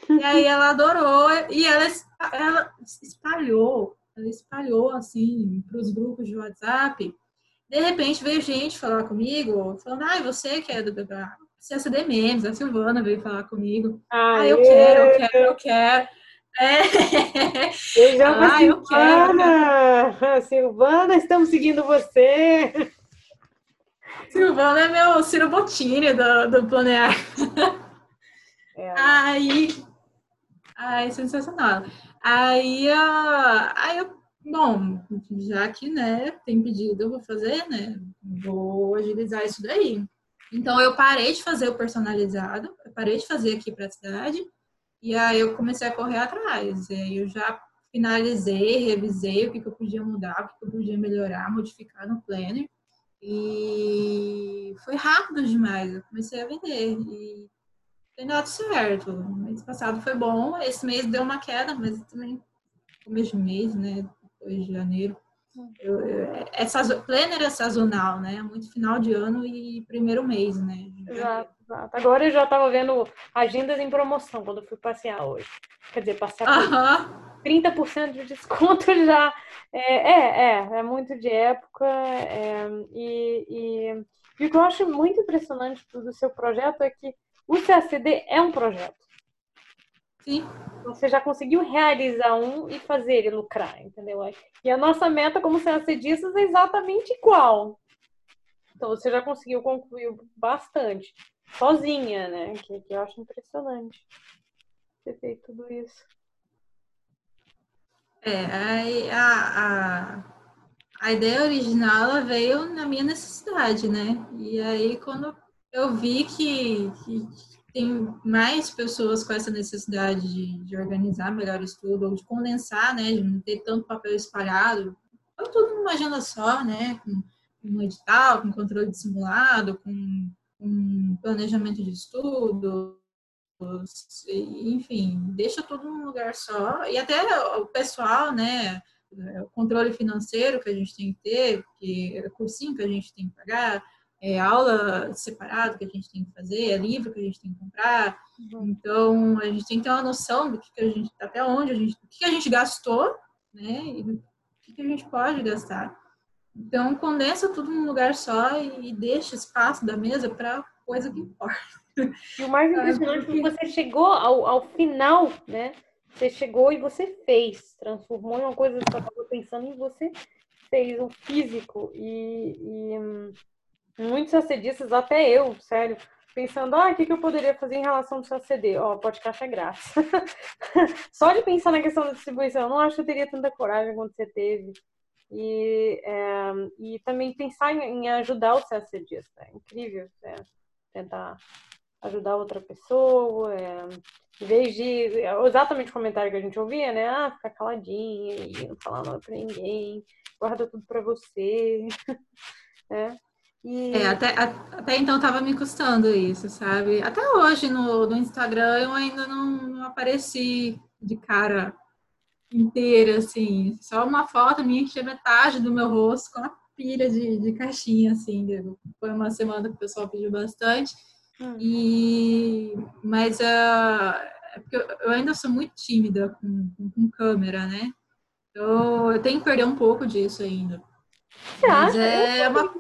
E aí ela adorou, e ela, ela espalhou, ela espalhou, assim, para os grupos de WhatsApp. De repente veio gente falar comigo, falando, ah, você que é do CSD Memes, a Silvana veio falar comigo. Ah, eu quero, eu quero, eu quero. É. Beijão ah, Silvana! Silvana, estamos seguindo você! Silvana é meu Ciro Bottini do, do Planear. É. Aí, aí, sensacional. Aí, uh, aí eu, bom, já que, né, tem pedido, eu vou fazer, né, vou agilizar isso daí. Então, eu parei de fazer o personalizado, eu parei de fazer aqui para a cidade, e aí eu comecei a correr atrás. E eu já finalizei, revisei o que, que eu podia mudar, o que, que eu podia melhorar, modificar no planner. E foi rápido demais. Eu comecei a vender. E tem dado certo. O mês passado foi bom. Esse mês deu uma queda, mas também começo de mês, né? Depois de janeiro. Eu, eu, é planner é sazonal, né? Muito final de ano e primeiro mês, né? Exato, exato. Agora eu já estava vendo agendas em promoção quando eu fui passear hoje. Quer dizer, passear uh -huh. 30% de desconto já. É, é, é, é muito de época. É, e, e, e o que eu acho muito impressionante do seu projeto é que o CACD é um projeto. Sim. Você já conseguiu realizar um e fazer ele lucrar, entendeu? E a nossa meta como CACDistas é exatamente igual. Então você já conseguiu concluir bastante. Sozinha, né? Que, que eu acho impressionante ter feito tudo isso. É, a, a, a ideia original ela veio na minha necessidade, né? E aí quando eu vi que, que tem mais pessoas com essa necessidade de, de organizar melhor estudo, ou de condensar, né, de não ter tanto papel espalhado, tudo numa agenda só, né, com, um edital, com controle de simulado, com um planejamento de estudo, enfim, deixa tudo num lugar só, e até o pessoal, né, o controle financeiro que a gente tem que ter, que é cursinho que a gente tem que pagar, é aula separada que a gente tem que fazer, é livro que a gente tem que comprar. Uhum. Então, a gente tem que ter uma noção do que, que a gente, até onde a gente, o que, que a gente gastou, né? E o que, que a gente pode gastar. Então, condensa tudo num lugar só e, deixa espaço da mesa para coisa que importa. E o mais impressionante é que você chegou ao, ao final, né? Você chegou e você fez, transformou em uma coisa que você estava pensando e você fez um físico. E, e hum, muitos acedistas, até eu, sério, pensando, ah, o que, eu poderia fazer em relação ao seu CD? Ó, oh, podcast é grátis. Só de pensar na questão da distribuição, eu não acho que eu teria tanta coragem quando você teve. E, é, e também pensar em, ajudar o seu acedista. É incrível é, tentar ajudar outra pessoa. É, em vez de. Exatamente o comentário que a gente ouvia, né? Ah, ficar caladinha e não falar nada pra ninguém, guarda tudo pra você. é. E... É, até, até então tava me custando isso, sabe? Até hoje no, no Instagram eu ainda não, não apareci de cara inteira, assim. Só uma foto minha que tinha metade do meu rosto com a pilha de, de caixinha, assim. Foi uma semana que o pessoal pediu bastante. Hum. E, mas uh, eu ainda sou muito tímida com, com, com câmera, né? Eu, eu tenho que perder um pouco disso ainda. Você mas acha? É eu uma...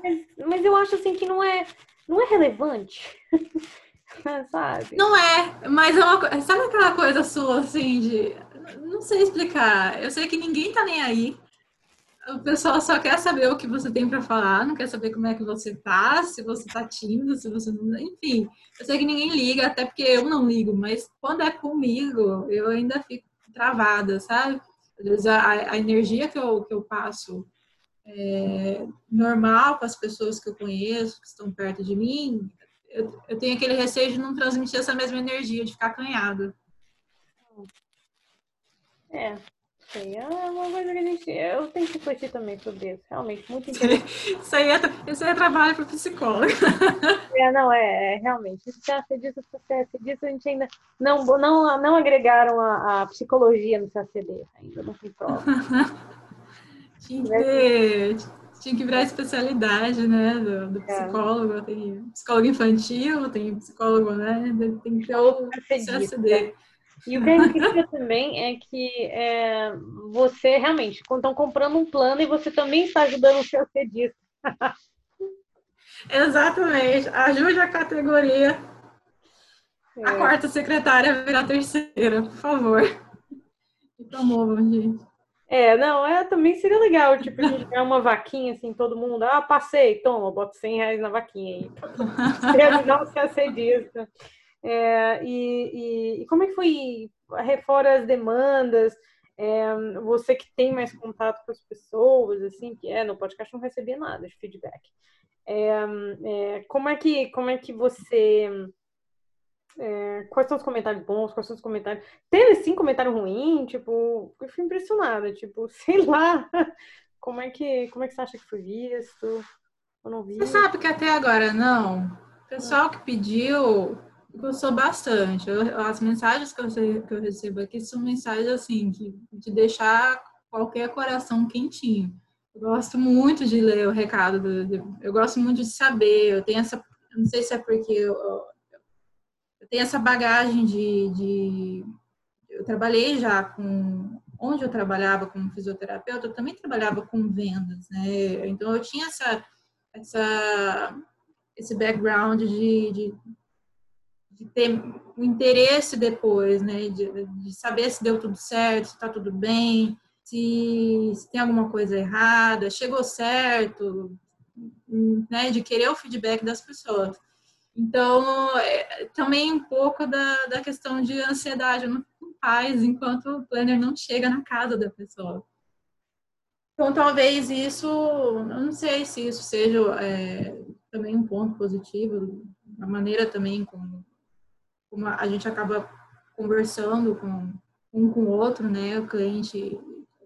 mas eu acho assim que não é, não é relevante. sabe? Não é, mas é uma Sabe aquela coisa sua assim de. Não sei explicar. Eu sei que ninguém tá nem aí. O pessoal só quer saber o que você tem para falar, não quer saber como é que você tá, se você tá tímido, se você não. Enfim, eu sei que ninguém liga, até porque eu não ligo, mas quando é comigo, eu ainda fico travada, sabe? Às vezes a, a energia que eu, que eu passo é, normal com as pessoas que eu conheço, que estão perto de mim, eu, eu tenho aquele receio de não transmitir essa mesma energia, de ficar acanhada. É, é uma coisa que a gente. Eu tenho que refletir também sobre isso. Realmente, muito interessante. Isso aí é, isso aí é trabalho para psicólogo. É, não, é, é realmente. Se CAC disso, se disso, a gente ainda não, não, não agregaram a, a psicologia no CACD, ainda não tem prova. tinha, que ter, tinha que virar especialidade, né, do, do é. psicólogo. É. Tem psicólogo infantil, tem psicólogo, né? Tem que ter o CACD. E o que é incrível também é que é, você realmente, quando estão comprando um plano e você também está ajudando o seu cedista. Exatamente. Ajude a categoria. É. A quarta secretária a virar a terceira, por favor. Promovam, gente. É, não, é, também seria legal, tipo, a gente ganhar uma vaquinha, assim, todo mundo, ah, passei, toma, bota 100 reais na vaquinha aí. Não se acedista. É, e, e, e, como é que foi, fora as demandas, é, você que tem mais contato com as pessoas, assim, que é, no podcast não recebia nada de feedback. É, é como, é que, como é que você... É, quais são os comentários bons, quais são os comentários... Teve, sim, comentário ruim? Tipo, eu fui impressionada, tipo, sei lá, como é que, como é que você acha que foi visto? Eu não vi. Você sabe que até agora não. O pessoal que pediu gostou bastante. Eu, as mensagens que eu, que eu recebo aqui são mensagens assim, que, de deixar qualquer coração quentinho. Eu gosto muito de ler o recado, do, eu gosto muito de saber. Eu tenho essa, não sei se é porque eu, eu tenho essa bagagem de, de, eu trabalhei já com onde eu trabalhava como fisioterapeuta, eu também trabalhava com vendas, né? Então eu tinha essa, essa esse background de, de de ter o interesse depois, né? De, de, saber se deu tudo certo, se está tudo bem, se, se, tem alguma coisa errada, chegou certo, né? De querer o feedback das pessoas. Então, é, também um pouco da, da questão de ansiedade, fico paz enquanto o planner não chega na casa da pessoa. Então, talvez isso, eu não sei se isso seja é, também um ponto positivo, a maneira também como como a gente acaba conversando com um com o outro, né? O cliente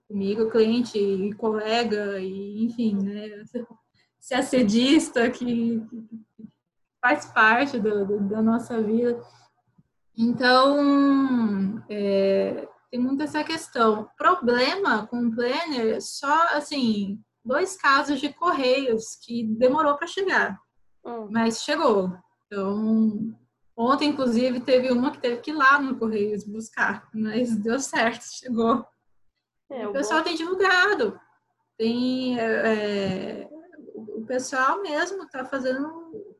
comigo, o cliente e colega, e enfim, né? Se assedista que faz parte do, do, da nossa vida. Então, é, tem muito essa questão. Problema com o planner, só assim, dois casos de correios que demorou para chegar, hum. mas chegou. Então, Ontem, inclusive, teve uma que teve que ir lá no Correios buscar, mas deu certo, chegou. É, o pessoal bom... tem divulgado. Tem. É, é o pessoal mesmo está fazendo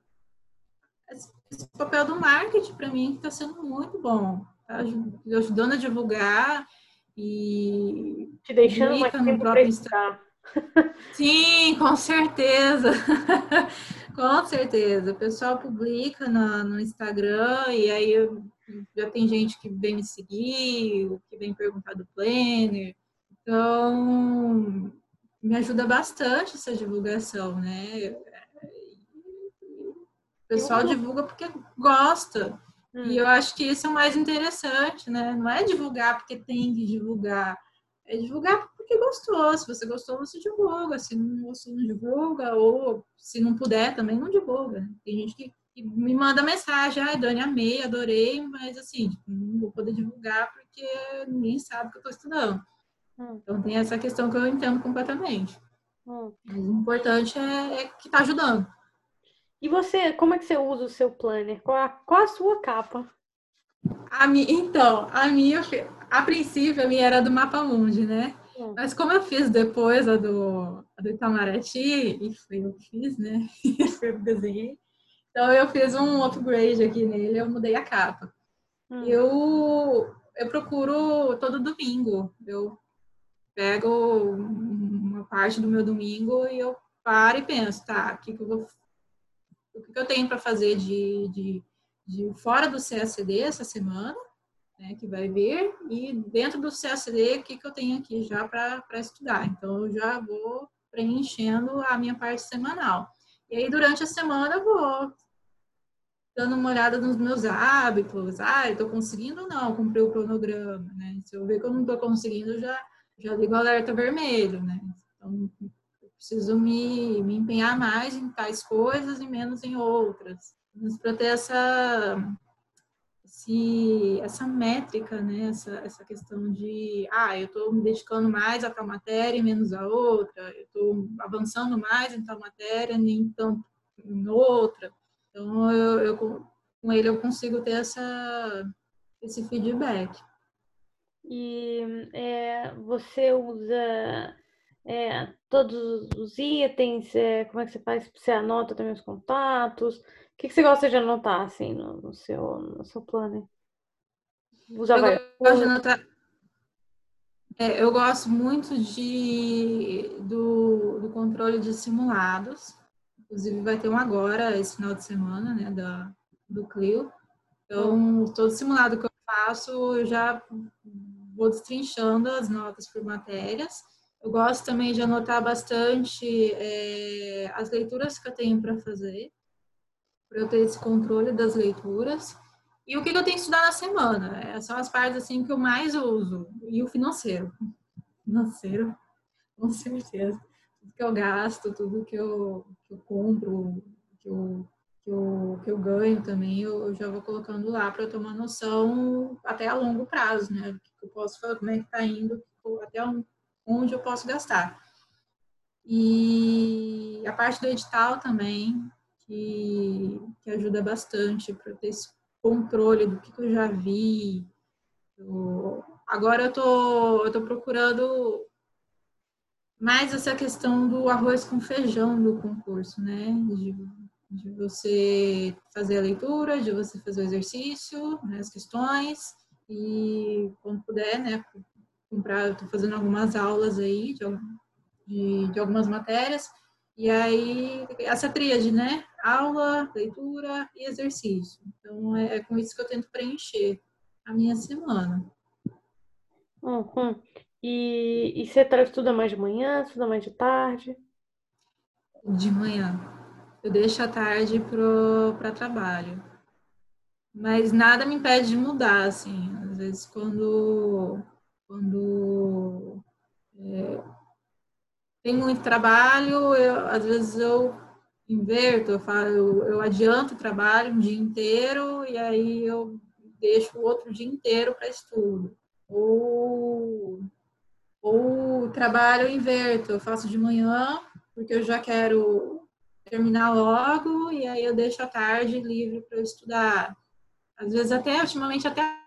esse papel do marketing para mim que está sendo muito bom. Tá ajudando a divulgar e. Te deixando mais tempo para Instagram. Sim, com certeza. Com certeza. O pessoal publica no, no Instagram e aí eu, já tem gente que vem me seguir, que vem perguntar do planner. Então, me ajuda bastante essa divulgação, né? O pessoal divulga porque gosta. Hum. E eu acho que isso é o mais interessante, né? Não é divulgar porque tem que divulgar. É divulgar porque gostou. Se você gostou, você divulga. Se não gostou, não divulga. Ou se não puder, também não divulga. Tem gente que, que me manda mensagem, ai, Dani, amei, adorei, mas assim, tipo, não vou poder divulgar porque ninguém sabe que eu estou estudando. Hum. Então tem essa questão que eu entendo completamente. Hum. Mas o importante é, é que está ajudando. E você, como é que você usa o seu planner? Qual a, qual a sua capa? A minha, então, a minha, a princípio, a minha era do Mapa Mundi, né? Mas como eu fiz depois a do, a do Itamaraty, e foi eu que fiz, né? foi eu que desenhei. Então eu fiz um upgrade aqui nele, eu mudei a capa. Hum. Eu, eu procuro todo domingo. Eu pego uma parte do meu domingo e eu paro e penso, tá, o que, que eu vou o que eu tenho para fazer de, de, de, fora do CACD essa semana, né, que vai vir, e dentro do CACD, o que, que eu tenho aqui já para estudar. Então, eu já vou preenchendo a minha parte semanal. E aí, durante a semana, eu vou dando uma olhada nos meus hábitos. Ah, eu estou conseguindo ou não cumprir o cronograma, né? Se eu ver que eu não estou conseguindo, já, já ligo o alerta vermelho, né? Então, preciso me, me empenhar mais em tais coisas e menos em outras. Para ter essa, esse, essa métrica, né? essa, essa questão de, ah, eu estou me dedicando mais a tal matéria e menos a outra, eu estou avançando mais em tal matéria, nem tanto em outra. Então, eu, eu, com ele eu consigo ter essa, esse feedback. E é, você usa é, todos os itens, é, como é que você faz? Você anota também os contatos? O que, que você gosta de anotar, assim, no, no seu, no seu plano? Usa eu gosto de anotar... É, eu gosto muito de, do, do controle de simulados. Inclusive, vai ter um agora, esse final de semana, né, da, do Clio. Então, todo simulado que eu faço, eu já vou destrinchando as notas por matérias eu gosto também de anotar bastante é, as leituras que eu tenho para fazer, para eu ter esse controle das leituras. E o que, eu tenho que estudar na semana? É, são as partes assim que eu mais uso. E o financeiro. Financeiro, com certeza. Tudo que eu gasto, tudo que eu, que eu compro, que eu, que, eu, que eu ganho também, eu, eu já vou colocando lá para eu ter uma noção até a longo prazo, né? O que eu posso fazer, como é que está indo, até onde eu posso gastar. E a parte do edital também, que, que ajuda bastante para ter esse controle do que, que eu já vi. Eu, agora eu tô, eu tô procurando mais essa questão do arroz com feijão do concurso, né? De, de você fazer a leitura, de você fazer o exercício, né, as questões, e quando puder, né, comprar, estou fazendo algumas aulas aí de, de, de, algumas matérias, e aí essa tríade, né? Aula, leitura e exercício. Então é, é com isso que eu tento preencher a minha semana. Uhum. E, e você estuda mais de manhã, estuda mais de tarde? De manhã. Eu deixo a tarde para trabalho. Mas nada me impede de mudar, assim. Às vezes, quando quando é, tem muito trabalho, eu, às vezes eu inverto, eu, falo, eu, eu adianto o trabalho um dia inteiro e aí eu deixo o outro dia inteiro para estudo. Ou, ou trabalho inverto, eu faço de manhã, porque eu já quero terminar logo, e aí eu deixo a tarde livre para estudar. Às vezes até, ultimamente, até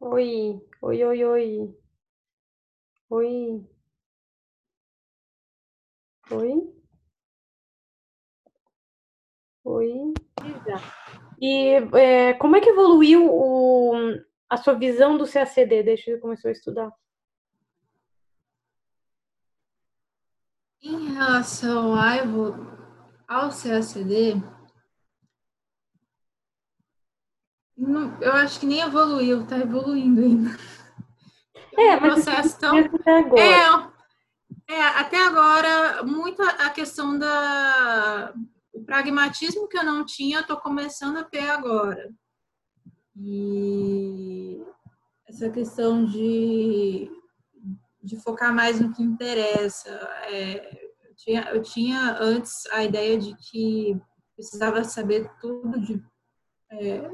Oi, oi, oi, oi. Oi. Oi. Oi. E é, como é que evoluiu o, a sua visão do CACD desde que começou a estudar? Em relação ao CACD, Não, eu acho que nem evoluiu, tá evoluindo ainda. É, mas processo tão... É, é, até agora, muito a questão da o pragmatismo que eu não tinha, tô começando a ter agora. E essa questão de, de focar mais no que interessa. É, eu, tinha, eu tinha antes a ideia de que precisava saber tudo de é,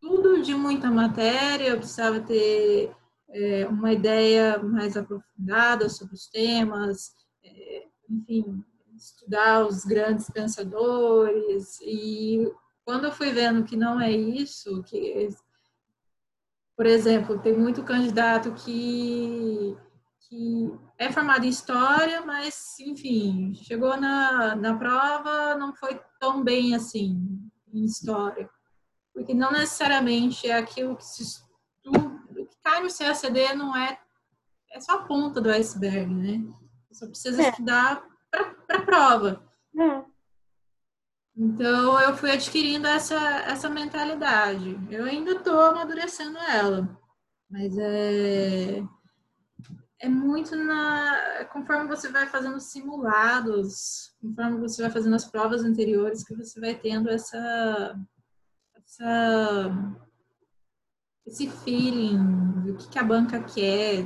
tudo de muita matéria, eu precisava ter é, uma ideia mais aprofundada sobre os temas, é, enfim, estudar os grandes pensadores. E quando eu fui vendo que não é isso, que, por exemplo, tem muito candidato que, que é formado em história, mas, enfim, chegou na, na prova, não foi tão bem assim em história. Porque não necessariamente é aquilo que se o cai no CACD não é, é só a ponta do iceberg, né? Você só precisa é. estudar para a prova. É. Então eu fui adquirindo essa, essa mentalidade. Eu ainda estou amadurecendo ela, mas é, é muito na. Conforme você vai fazendo simulados, conforme você vai fazendo as provas anteriores, que você vai tendo essa, essa esse feeling do que, que a banca quer.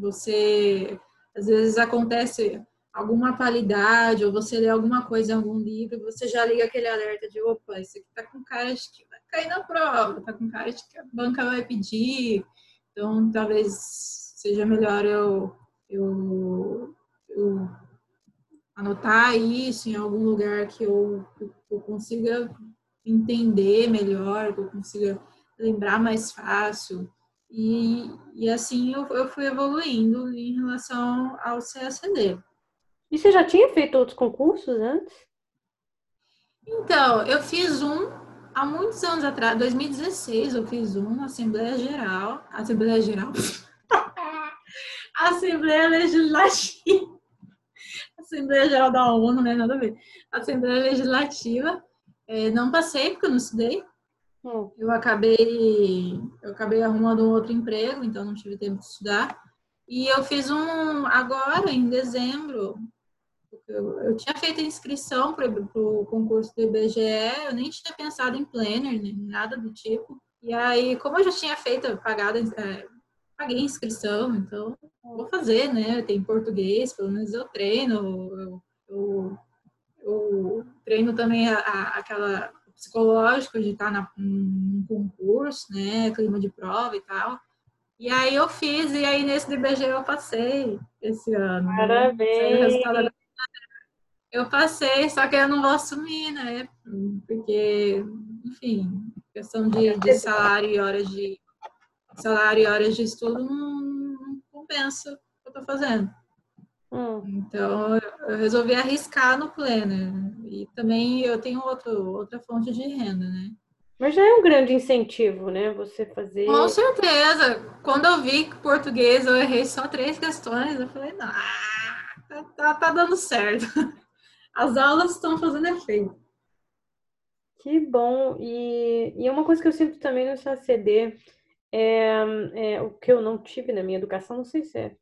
Você às vezes acontece alguma qualidade, ou você lê alguma coisa em algum livro, você já liga aquele alerta de opa, isso aqui tá com cara de que vai cair na prova, tá com cara de que a banca vai pedir, então talvez seja melhor eu, eu, eu anotar isso em algum lugar que eu, eu consiga entender melhor, que eu consiga lembrar mais fácil. E, e assim eu, eu fui evoluindo em relação ao CACD. E você já tinha feito outros concursos antes? Então, eu fiz um há muitos anos atrás, 2016, eu fiz um Assembleia Geral, Assembleia Geral, Assembleia Legislativa, Assembleia Geral da ONU, né? Nada a ver. Assembleia Legislativa, é, não passei porque eu não estudei. Eu acabei, eu acabei arrumando um outro emprego, então não tive tempo de estudar. E eu fiz um agora, em dezembro, eu, eu tinha feito inscrição para o concurso do IBGE, eu nem tinha pensado em planner, nem nada do tipo. E aí, como eu já tinha feito, pagado, é, paguei inscrição, então vou fazer, né? Tem português, pelo menos eu treino, eu, eu, eu treino também a, a, aquela psicológico de estar na, num concurso, né? Clima de prova e tal. E aí eu fiz, e aí nesse do IBGE eu passei esse ano. Parabéns! Né? Eu passei, só que eu não vou assumir, né? Porque, enfim, questão de, de salário e horas de salário e horas de estudo não, não compensa o que eu tô fazendo. Hum. Então, eu resolvi arriscar no pleno. E também eu tenho outro, outra fonte de renda, né? Mas já é um grande incentivo, né? Você fazer. Com certeza. Quando eu vi que português eu errei só três questões, eu falei, não, tá, tá, tá dando certo. as aulas estão fazendo efeito. Que bom! E, e uma coisa que eu sinto também no CACD é, é o que eu não tive na minha educação, não sei se é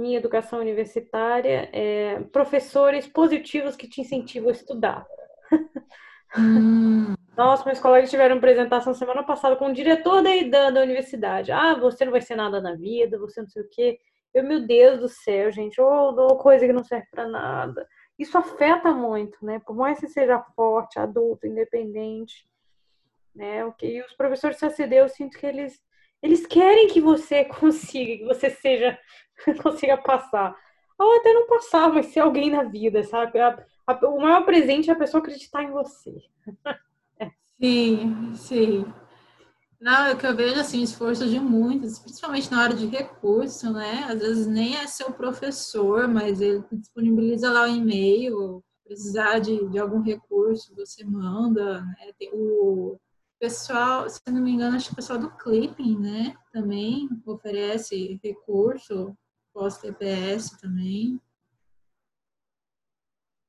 minha educação universitária, é professores positivos que te incentivam a estudar. Hum. Nossa, meus colegas tiveram apresentação semana passada com o diretor da, da, da, universidade. Ah, você não vai ser nada na vida, você não sei o quê. Eu, meu Deus do céu, gente, ou oh, coisa que não serve para nada isso afeta muito, né? Por mais que seja forte, adulto, independente, né? Que os professores de CACD, eu sinto que eles eles querem que você consiga, que você seja consiga passar. Ou até não passar, mas ser alguém na vida, sabe? A, a, o maior presente é a pessoa acreditar em você. sim, sim. Não, é que eu vejo assim, esforço de muitos, principalmente na hora de recurso, né? Às vezes nem é seu professor, mas ele disponibiliza lá o e-mail, precisar de, de algum recurso, você manda, né? Tem o pessoal, se não me engano, acho que o pessoal do Clipping, né? Também oferece recurso, pós-TPS também.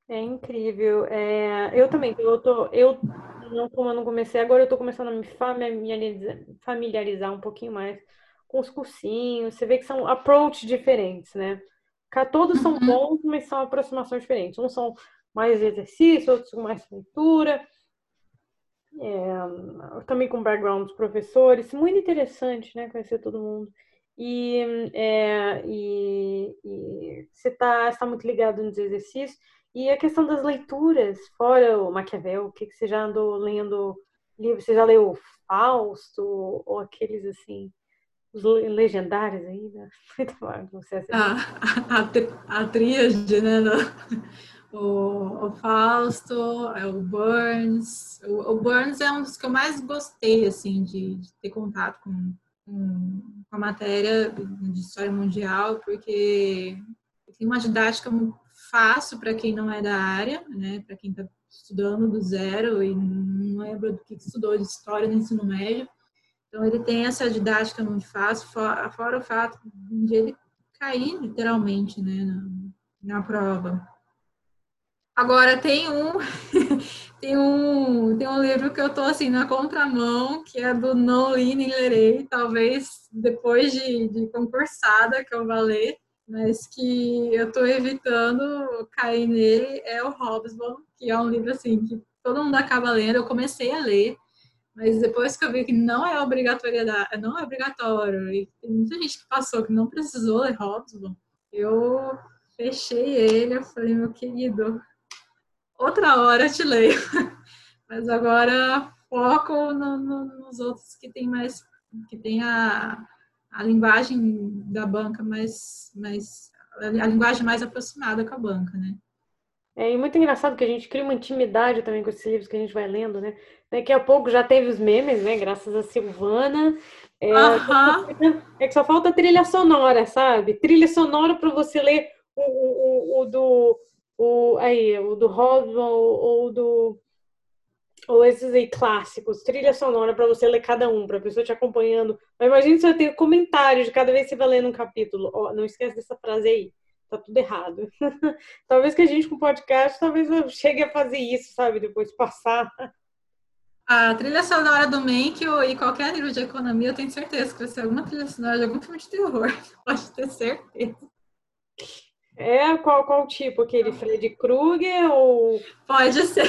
É incrível. É, eu também, eu tô, eu não, como eu não comecei agora, eu estou começando a me familiarizar, familiarizar um pouquinho mais com os cursinhos. Você vê que são approaches diferentes, né? Todos são uhum. bons, mas são aproximações diferentes. Uns são mais exercício, outros com mais leitura. É, também com background dos professores. Muito interessante, né? Conhecer todo mundo. E, é, e, e você está tá muito ligado nos exercícios. E a questão das leituras, fora o Maquiavel, o que, que você já andou lendo livros? Você já leu Fausto ou aqueles assim? os legendários aí, né? a, a, a tríade, né? O, o Fausto, é o Burns. O, o, Burns é um dos que eu mais gostei, assim, de, de ter contato com, com, a matéria de história mundial, porque tem uma didática fácil para quem não é da área, né? Para quem está estudando do zero e não lembra do que estudou de história no ensino médio. Então, ele tem essa didática muito fácil, fora, fora o fato de ele cair literalmente né, na, na prova. Agora, tem um, tem um tem um livro que eu tô assim na contramão, que é do Não Li Nem Lerei, talvez depois de, de concursada que eu vou ler, mas que eu tô evitando cair nele, é o Hobsbawm, que é um livro assim que todo mundo acaba lendo. Eu comecei a ler, mas depois que eu vi que não é obrigatoriedade, não é obrigatório, e tem muita gente que passou que não precisou ler Hobsbawm, eu fechei ele, eu falei, meu querido, outra hora eu te leio. Mas agora foco no, no, nos outros que tem mais, que tem a, a linguagem da banca mais, mais, a linguagem mais aproximada com a banca, né? É, e muito engraçado que a gente cria uma intimidade também com esses livros que a gente vai lendo, né? Daqui a pouco já teve os memes, né? Graças a Silvana. É, é que só falta trilha sonora, sabe? Trilha sonora para você ler o, o, o, do o aí o do Rodman ou, do ou esses aí clássicos, trilha sonora para você ler cada um, para a pessoa te acompanhando. Mas imagina se eu tenho comentários de cada vez que você vai lendo um capítulo. Oh, não esquece dessa frase aí tá tudo errado. talvez que a gente com podcast talvez chegue a fazer isso, sabe? Depois de passar. A trilha sonora do Mank e qualquer livro de economia, eu tenho certeza que vai ser alguma trilha sonora de algum filme de terror. Pode ter certeza. É, qual, qual tipo? Aquele Freddy Krueger ou. Pode ser.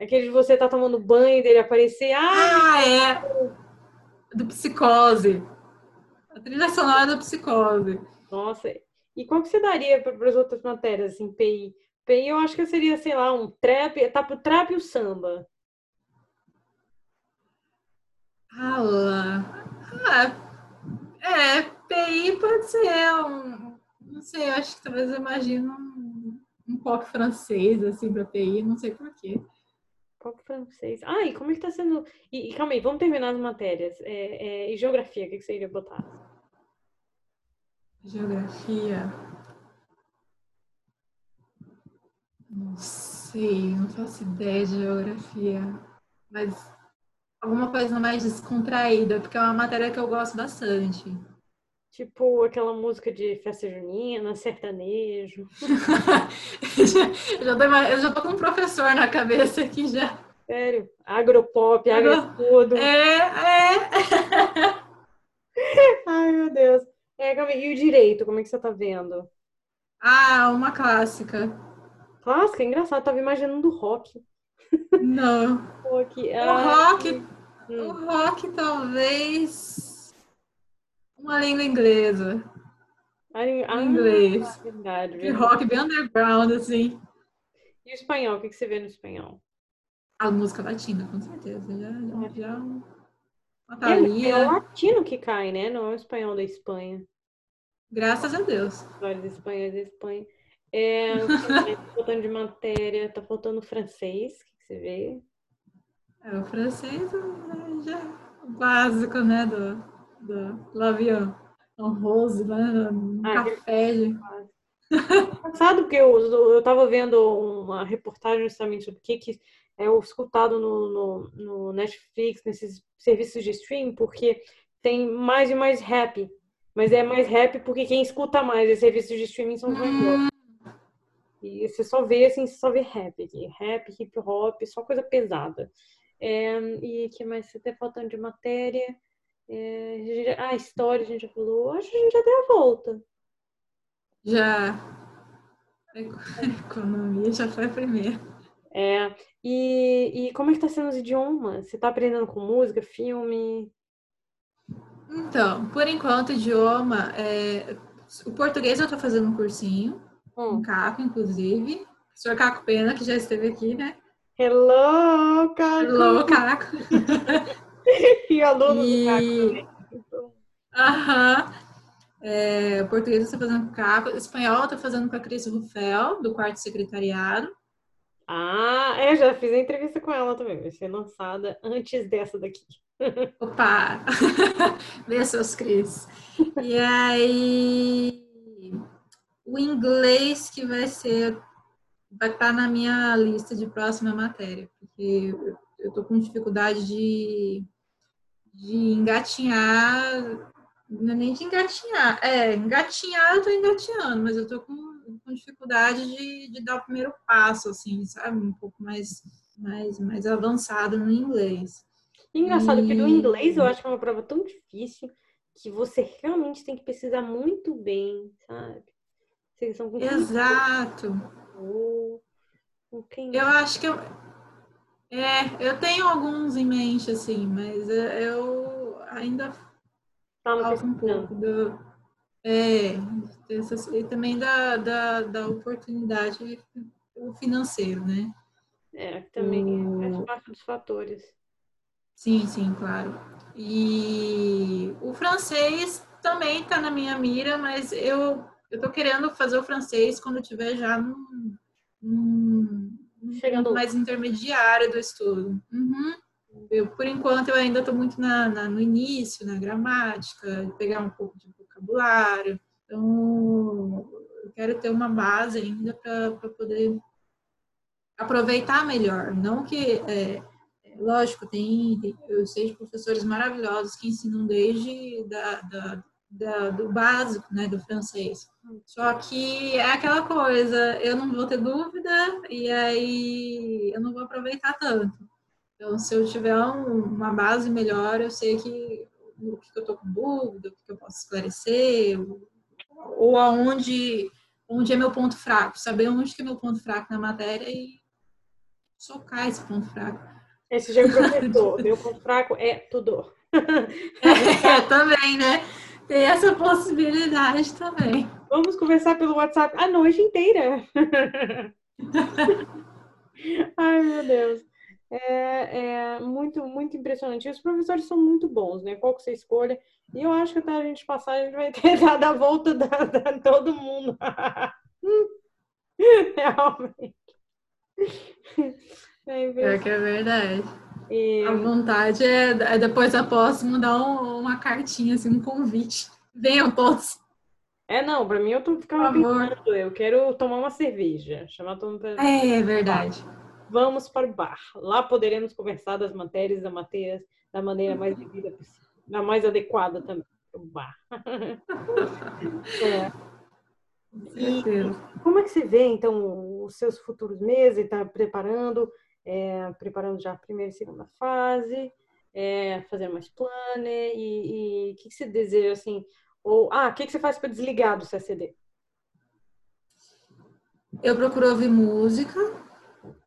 Aquele de você tá tomando banho dele aparecer. Ah, ah é! Do psicose. A trilha sonora do psicose. Nossa, e qual que você daria para as outras matérias, assim, PI? PI eu acho que seria, sei lá, um trap, tá pro trap e o samba. Ah, é, PI pode ser um, não sei, eu acho que talvez eu imagino um, um pop francês, assim, para PI, não sei porquê. Pop francês. Ah, e como é que tá sendo... E, e calma aí, vamos terminar as matérias. É, é, e geografia, o que, que você iria botar? Geografia. Não sei, não faço ideia de geografia. Mas alguma coisa mais descontraída, porque é uma matéria que eu gosto bastante. Tipo aquela música de festa junina, sertanejo. eu, já tô, eu já tô com um professor na cabeça aqui já. Sério? Agropop, agrotudo. É, é. Ai, meu Deus. É, e o direito, como é que você tá vendo? Ah, uma clássica. Clássica? Engraçado, eu tava imaginando o rock. Não. rock. Ah, o rock, hum. o rock talvez uma língua inglesa. Ah, inglês. Verdade, verdade. rock bem underground, assim. E o espanhol, o que, você vê no espanhol? A música latina, com certeza. Já, já, já... É, é o latino que cai, né? Não é o espanhol da Espanha. Graças a Deus. Vários espanhóis da Espanha. É, tá faltando de matéria, tá faltando francês, o que você vê? É, o francês é já é básico, né, do, do l'avion. Um rose, né, um ah, café. De... Engraçado, porque eu, eu tava vendo uma reportagem justamente sobre o que, que é escutado no, no, no Netflix, nesses serviços de streaming, porque tem mais e mais rap mas é mais rap porque quem escuta mais os serviços de streaming são os hum. E você só vê, assim, você só vê rap aqui. Rap, hip hop, só coisa pesada. É, e que mais? Você tá faltando de matéria. É, ah, história a gente já falou. Acho que a gente já deu a volta. Já. Economia já foi a primeira. É. E, e como é que tá sendo os idiomas? Você tá aprendendo com música, filme? Então, por enquanto, idioma, é... o português eu estou fazendo um cursinho, hum. um Caco, inclusive. O senhor Caco Pena, que já esteve aqui, né? Hello, Caco! Hello, Caco! e aluno e... do Caco Aham. É, português eu estou fazendo com o Caco. Espanhol eu estou fazendo com a Cris Rufel, do quarto secretariado. Ah, eu já fiz a entrevista com ela também. Vai ser lançada antes dessa daqui. Opa! Vê seus Cris. E aí, o inglês que vai ser, vai estar tá na minha lista de próxima matéria, porque eu estou com dificuldade de, de engatinhar não é nem de engatinhar. É, engatinhar eu tô engatinhando, mas eu tô com, com dificuldade de, de, dar o primeiro passo, assim, sabe? Um pouco mais, mais, mais avançado no inglês. Engraçado, e... porque no inglês eu acho que é uma prova tão difícil que você realmente tem que pesquisar muito bem, sabe? Exato. Eu acho que eu. É, eu tenho alguns em mente, assim, mas eu ainda falta um pouco do, é, e também da, da, da oportunidade financeiro, né? É, também o... faz parte dos fatores. Sim, sim, claro. E o francês também está na minha mira, mas eu eu tô querendo fazer o francês quando eu tiver já num, num, Chegando mais intermediário do estudo. Uhum. Eu, por enquanto, eu ainda estou muito na, na, no início, na gramática, pegar um pouco de vocabulário. Então, eu quero ter uma base ainda para poder aproveitar melhor. Não que, é, lógico, tem, tem, eu sei de professores maravilhosos que ensinam desde da, da, da, do básico, né, do francês. Só que é aquela coisa, eu não vou ter dúvida e aí eu não vou aproveitar tanto. Então, se eu tiver um, uma base melhor, eu sei que o que eu estou com dúvida, o que eu posso esclarecer, ou, ou aonde onde é meu ponto fraco, saber onde que é meu ponto fraco na matéria e socar esse ponto fraco. Esse já é o professor, meu ponto fraco é tudo. é, também, né? Tem essa possibilidade também. Vamos conversar pelo WhatsApp a noite inteira. Ai, meu Deus é, é, muito, muito impressionante. E os professores são muito bons, né? Qual que você escolha. E eu acho que até a gente passar, a gente vai ter dado a volta da, da todo mundo. Realmente. É, é que é verdade. E... A vontade é, é depois posse mandar um, uma cartinha, assim, um convite. Venham todos. É, não, pra mim eu tô ficando pensando, eu quero tomar uma cerveja. Chamar todo mundo pra... É, é verdade vamos para o bar. Lá poderemos conversar das matérias da matéria da maneira mais devida possível, da mais adequada também. O bar. é. E como é que você vê, então, os seus futuros meses? Está preparando, é, preparando já a primeira e segunda fase, é, fazendo mais planner e o que, que você deseja, assim, ou, ah, o que, que você faz para desligar do CCD? Eu procuro ouvir música,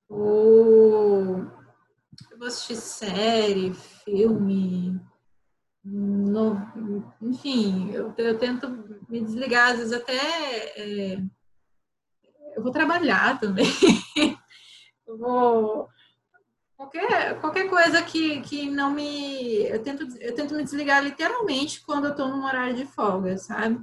ou eu vou assistir série, filme, no, enfim, eu, eu, tento me desligar, às vezes até é, eu vou trabalhar também. eu vou qualquer, qualquer coisa que, que não me. Eu tento, eu tento me desligar literalmente quando eu estou num horário de folga, sabe?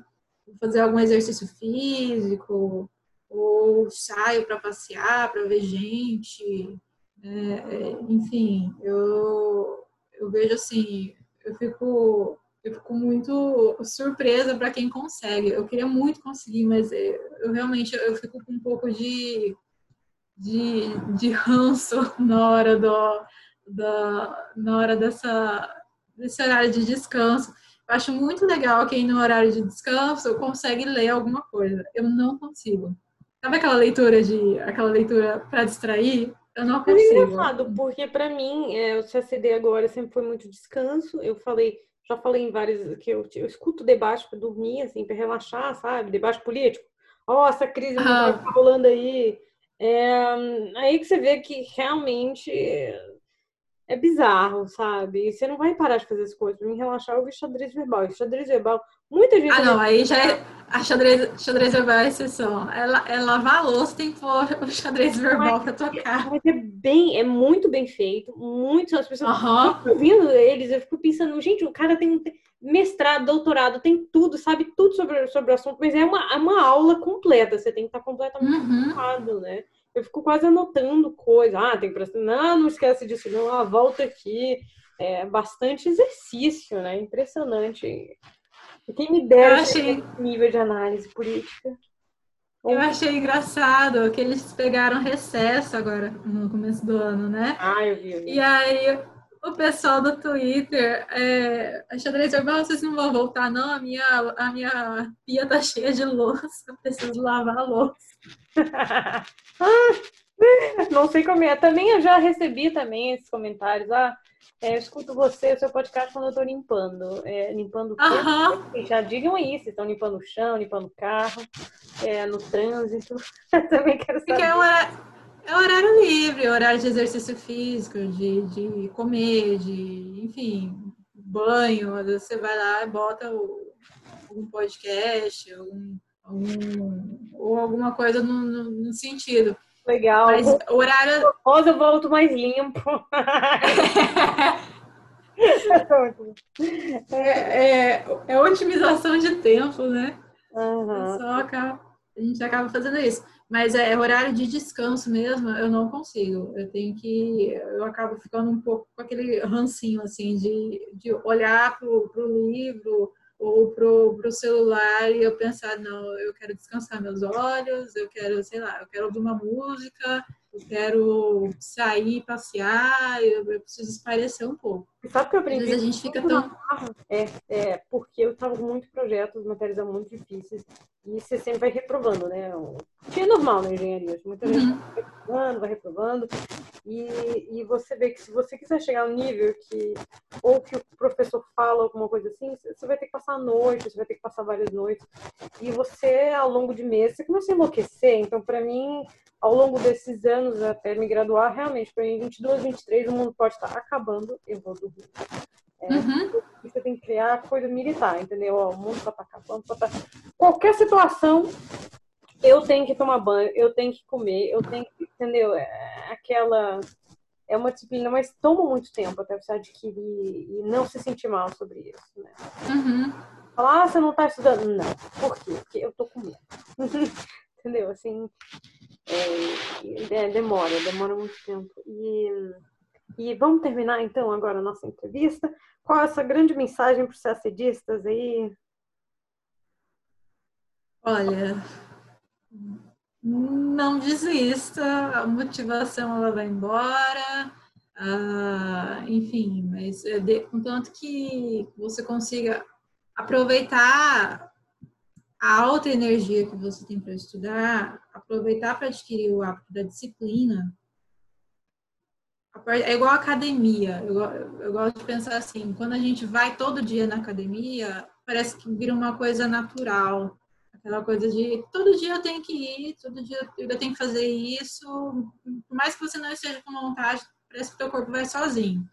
Vou fazer algum exercício físico, ou saio para passear, para ver gente. É, é, enfim, eu, eu vejo assim, eu fico, eu fico muito surpresa para quem consegue. Eu queria muito conseguir, mas eu realmente eu fico com um pouco de, de, de ranço na hora do, da, na hora dessa, desse horário de descanso. Eu acho muito legal quem no horário de descanso consegue ler alguma coisa. Eu não consigo. Sabe aquela leitura de aquela leitura para distrair? Eu não consigo. É engraçado, porque para mim, é, o CCD agora sempre foi muito descanso. Eu falei, já falei em vários que eu, eu escuto debate para dormir, assim, para relaxar, sabe? Debate político. Ó, oh, essa crise ah. tá rolando aí. É, aí que você vê que realmente é, é bizarro, sabe? Você não vai parar de fazer as coisas. Pra mim, relaxar, eu vi xadrez verbal. E xadrez verbal, muita gente. Ah, não, aí já é. A xadrez, xadrez verbal é exceção. É, é lavar a louça, tem que pôr o xadrez verbal mas, pra tocar. Mas é bem, é muito bem feito. Muito. As pessoas uhum. ouvindo eles, eu fico pensando, gente, o cara tem mestrado, doutorado, tem tudo, sabe tudo sobre, sobre o assunto, mas é uma, é uma aula completa. Você tem que estar completamente uhum. né? eu fico quase anotando coisa. Ah, tem que prestar. Não, não esquece disso, não. Ah, volta aqui. É bastante exercício, né? Impressionante. E quem me dera achei... nível de análise política. Eu achei engraçado que eles pegaram recesso agora no começo do ano, né? Ah, eu vi. Eu vi. E aí o pessoal do Twitter, é, a xadrez verbal, vocês não vão voltar, não? A minha, a minha pia tá cheia de louça, eu preciso lavar a louça. não sei como é. Também eu já recebi também esses comentários. Ah, é, eu escuto você, o seu podcast quando eu tô limpando. É, limpando o uhum. Já digam aí, se estão limpando o chão, limpando o carro, é, no trânsito. também quero saber. Porque é uma é horário livre, horário de exercício físico, de, de comer, de, enfim, banho. Você vai lá e bota o, um podcast, algum, algum, ou alguma coisa no, no, no sentido. Legal. Mas o horário. Rosa, eu volto mais limpo. é, é, é otimização de tempo, né? Uhum. Só acaba, a gente acaba fazendo isso. Mas é horário de descanso mesmo, eu não consigo. Eu tenho que. Eu acabo ficando um pouco com aquele rancinho, assim, de, de olhar pro, pro livro ou pro, pro celular e eu pensar, não, eu quero descansar meus olhos, eu quero, sei lá, eu quero ouvir uma música, eu quero sair, passear, eu, eu preciso esparecer um pouco. Sabe que eu aprendi? Às vezes a gente fica tão. É, é, porque eu estava com muitos projetos, materiais muito difíceis, e você sempre vai reprovando, né? O que é normal na engenharia. Muita gente uhum. vai reprovando, vai reprovando, e, e você vê que se você quiser chegar ao nível que, ou que o professor fala alguma coisa assim, você vai ter que passar a noite, você vai ter que passar várias noites, e você, ao longo de meses, você começa a enlouquecer. Então, para mim, ao longo desses anos até me graduar, realmente, para mim, 22, 23, o mundo pode estar acabando, eu vou dormir. É, uhum. Você tem que criar coisa militar, entendeu? Ó, o mundo pode estar acabando, pode estar... Qualquer situação, eu tenho que tomar banho, eu tenho que comer, eu tenho que, entendeu? É aquela... É uma disciplina, mas toma muito tempo até você adquirir e não se sentir mal sobre isso, né? Uhum. Falar, ah, você não está estudando. Não. Por quê? Porque eu tô com medo. entendeu? Assim, é, é, demora, demora muito tempo. E, e vamos terminar então agora a nossa entrevista. Qual é essa grande mensagem para os CACDistas aí? Olha, não desista, a motivação ela vai embora, ah, enfim, mas é contanto que você consiga aproveitar a alta energia que você tem para estudar, aproveitar para adquirir o hábito da disciplina, é igual academia. Eu, eu, gosto de pensar assim, quando a gente vai todo dia na academia, parece que vira uma coisa natural. Aquela coisa de todo dia eu tenho que ir, todo dia eu tenho que fazer isso. Por mais que você não esteja com vontade, parece que o teu corpo vai sozinho.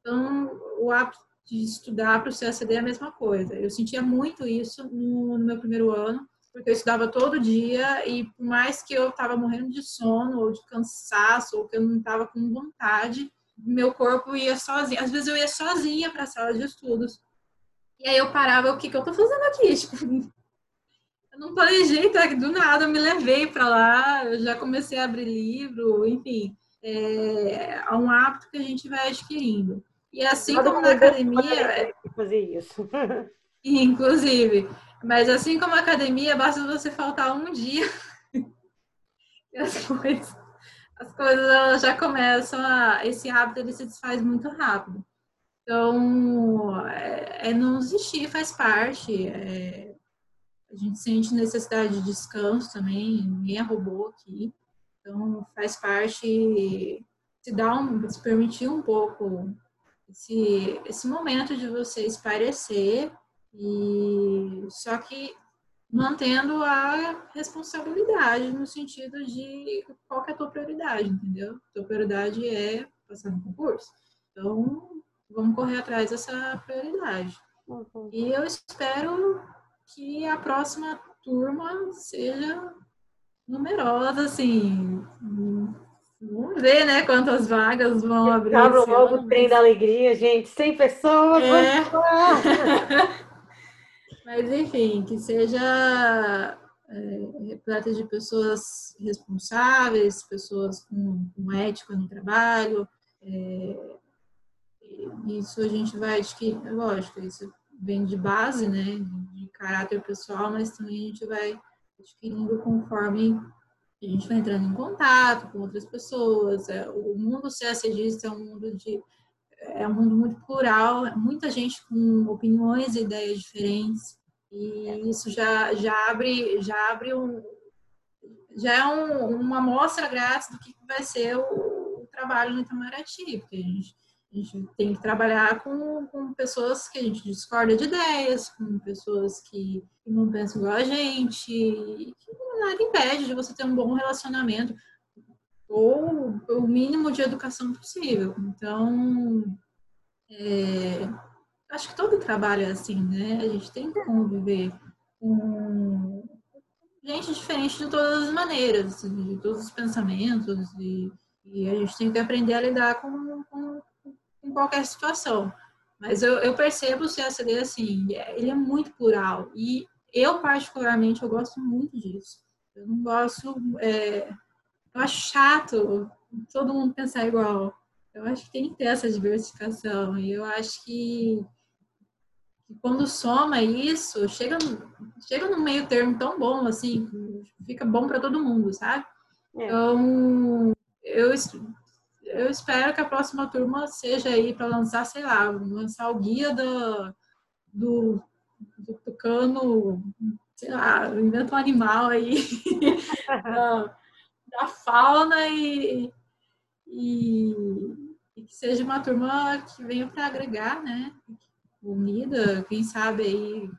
Então, o hábito de estudar para o CACD é a mesma coisa. Eu sentia muito isso no, no, meu primeiro ano, porque eu estudava todo dia e por mais que eu estava morrendo de sono ou de cansaço ou que eu não estava com vontade, meu corpo ia sozinho. Às vezes eu ia sozinha para a sala de estudos. E aí eu parava, o que, que eu estou fazendo aqui? Tipo, eu não planejei, tá? do nada eu me levei para lá, eu já comecei a abrir livro, enfim. É, é um hábito que a gente vai adquirindo. E assim como na academia. Fazer isso. Inclusive. Mas assim como a academia, basta você faltar um dia. e as coisas, as coisas já começam a. Esse hábito ele se desfaz muito rápido. Então, é, é não desistir, faz parte. É, a gente sente necessidade de descanso também, ninguém é robô aqui. Então, faz parte se dar um, se permitir um pouco esse, esse momento de você esparecer e só que mantendo a responsabilidade no sentido de qual é a tua prioridade, entendeu? Tua prioridade é passar no concurso. Então, vamos correr atrás dessa prioridade. Uhum. E eu espero que a próxima turma seja numerosa, assim. Vamos ver, né, quantas vagas vão abrir. Abra logo o trem da alegria, gente. 100 pessoas. É. Mas, enfim, que seja é, repleta de pessoas responsáveis, pessoas com, com ética no trabalho. É, isso a gente vai adquirir, lógico, isso vem de base, né, caráter pessoal, mas também a gente vai adquirindo conforme a gente vai entrando em contato com outras pessoas. É, o mundo CSDista é um mundo de é um mundo muito plural, muita gente com opiniões e ideias diferentes. E isso já, já abre já abre um já é um, uma amostra grátis do que vai ser o, o trabalho no Itamaraty, porque a gente a gente tem que trabalhar com, com pessoas que a gente discorda de ideias, com pessoas que, que não pensam igual a gente, que nada impede de você ter um bom relacionamento ou o mínimo de educação possível. Então, é, acho que todo trabalho é assim, né? A gente tem que conviver com gente diferente de todas as maneiras, de todos os pensamentos, e, e a gente tem que aprender a lidar com, com em qualquer situação. Mas eu, eu percebo o CSD assim, ele é muito plural. E eu, particularmente, eu gosto muito disso. Eu não gosto. É, eu acho chato todo mundo pensar igual. Eu acho que tem que ter essa diversificação. E eu acho que, que quando soma isso, chega, chega num meio termo tão bom, assim, fica bom para todo mundo, sabe? É. Então, eu eu espero que a próxima turma seja aí para lançar, sei lá, lançar o guia do, do, do tucano, sei lá, inventa um animal aí da, da, fauna e, e, e, que seja uma turma que venha para agregar, né? Unida, quem sabe aí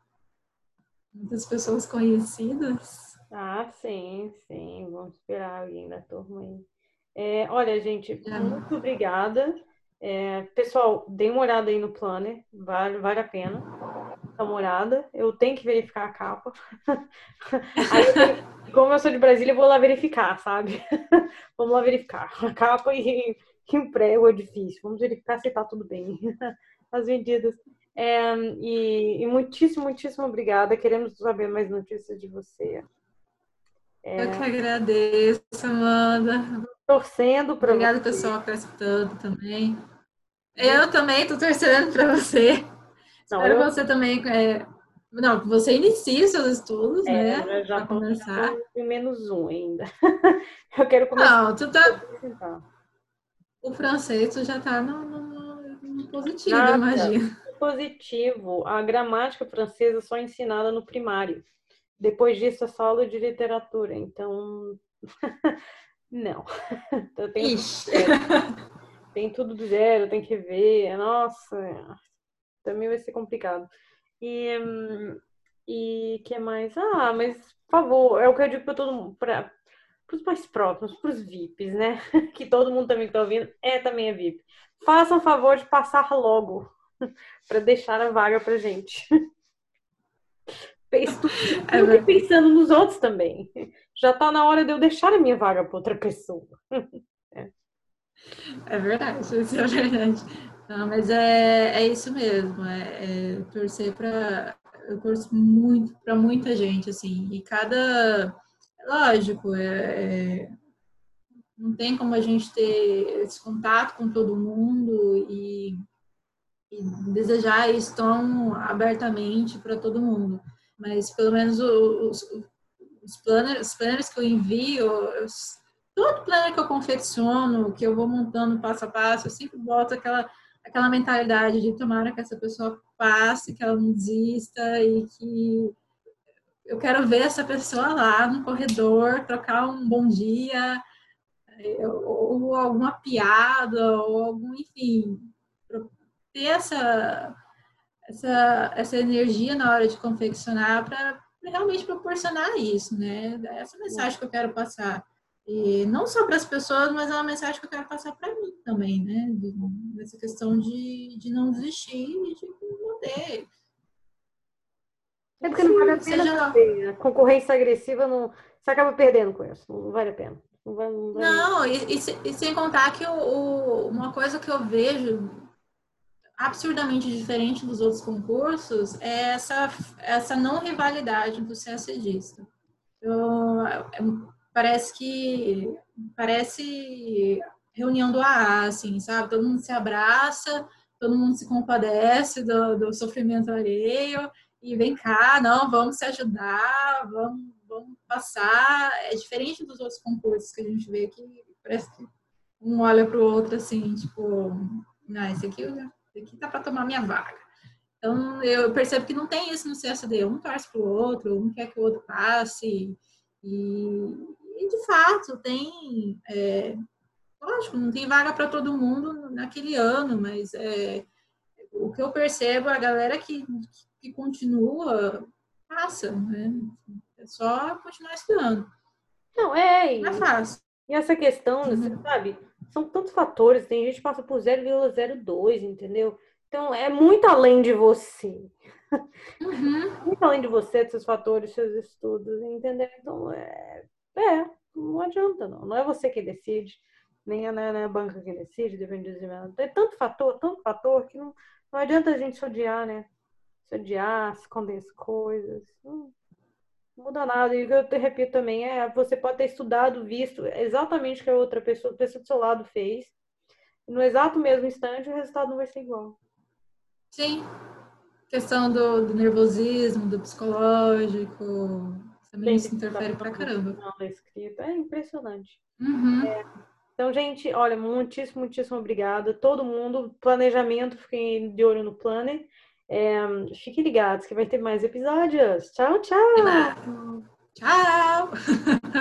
muitas pessoas conhecidas. Ah, sim, sim. Vamos esperar alguém da turma aí. É, olha, gente, muito obrigada. É, pessoal, dê uma olhada aí no planner, vale, vale a pena. Uma olhada. Eu tenho que verificar a capa. aí, como eu sou de Brasília, eu vou lá verificar, sabe? Vamos lá verificar. A capa e, e o prego é difícil. Vamos verificar se tá tudo bem. As medidas. É, e, e muitíssimo, muitíssimo obrigada. Queremos saber mais notícias de você. É... Eu que agradeço, Amanda. Torcendo para Obrigada, você. pessoal, que está também. Eu também estou torcendo para você. Não, Espero eu... você também. É... Não, você inicie seus estudos, é, né? Já estou começar. em menos um ainda. eu quero começar. Não, tu tá. O francês tu já está no, no, no, positivo, Nada. imagina. Positivo. A gramática francesa só é ensinada no primário. Depois disso, é só aula de literatura. Então, não. Então, tem, tem tudo do zero, tem que ver. Nossa, também vai ser complicado. E e que mais? Ah, mas por favor, é o que eu digo para todo mundo, para os mais próximos, para os VIPs, né? Que todo mundo também está ouvindo é também é VIP. Façam favor de passar logo para deixar a vaga para gente. Estou é pensando nos outros também. Já está na hora de eu deixar a minha vaga para outra pessoa. É. é verdade, isso é verdade. Não, mas é, é isso mesmo. É, é torcer para. Eu torço muito para muita gente, assim. E cada. Lógico, é, é, não tem como a gente ter esse contato com todo mundo e, e desejar isso tão abertamente para todo mundo mas pelo menos os, os, planners, os planners que eu envio, eu, todo planner que eu confecciono, que eu vou montando passo a passo, eu sempre boto aquela, aquela mentalidade de tomara que essa pessoa passe, que ela não desista e que eu quero ver essa pessoa lá no corredor, trocar um bom dia, ou alguma piada, ou algum, enfim, ter essa essa, essa energia na hora de confeccionar para realmente proporcionar isso, né? Essa mensagem que eu quero passar. E não só para as pessoas, mas é uma mensagem que eu quero passar para mim também, né? Dessa questão de, de não desistir, de poder. É porque não vale a pena seja... a concorrência agressiva, não, você acaba perdendo com isso, não vale a pena. Não, vai, não, vai... não e, e, e, sem contar que o, o, uma coisa que eu vejo absurdamente diferente dos outros concursos é essa, essa não rivalidade do CSDista. Eu, é, parece que parece reunião do AA, assim, sabe? Todo mundo se abraça, todo mundo se compadece do, do sofrimento alheio e vem cá, não, vamos se ajudar, vamos, vamos passar. É diferente dos outros concursos que a gente vê que parece que um olha para o outro assim, tipo, não, esse aqui, esse aqui tá para tomar minha vaga. Então, eu percebo que não tem isso no CSD. Um torce para o outro, um quer que o outro passe. E, e de fato, tem. É, lógico, não tem vaga para todo mundo naquele ano, mas é, o que eu percebo, a galera que, que continua, passa, né? É só continuar estudando. Não, é. Não é fácil. E essa questão, uhum. você sabe, são tantos fatores, tem gente que passa por 0,02, entendeu? Então, é muito além de você. Uhum. muito além de você, dos seus fatores, seus estudos, entendeu? Então, é, é, não adianta, não. Não é você que decide, nem a, né, a banca que decide, depende do Tem tanto fator, tanto fator, que não, não adianta a gente se odiar, né? Se odiar, se esconder as coisas. Não, não muda nada. E o que eu te repito também é, você pode ter estudado, visto exatamente o que a outra pessoa, a pessoa do seu lado fez, no exato mesmo instante, o resultado não vai ser igual. Sim. Questão do, do nervosismo, do psicológico, também isso interfere pra caramba. Da escrita. É impressionante. Uhum. É. Então, gente, olha, muitíssimo, muitíssimo obrigada. Todo mundo, planejamento, fiquem de olho no planner. É, fiquem ligados que vai ter mais episódios. Tchau, tchau. Tchau.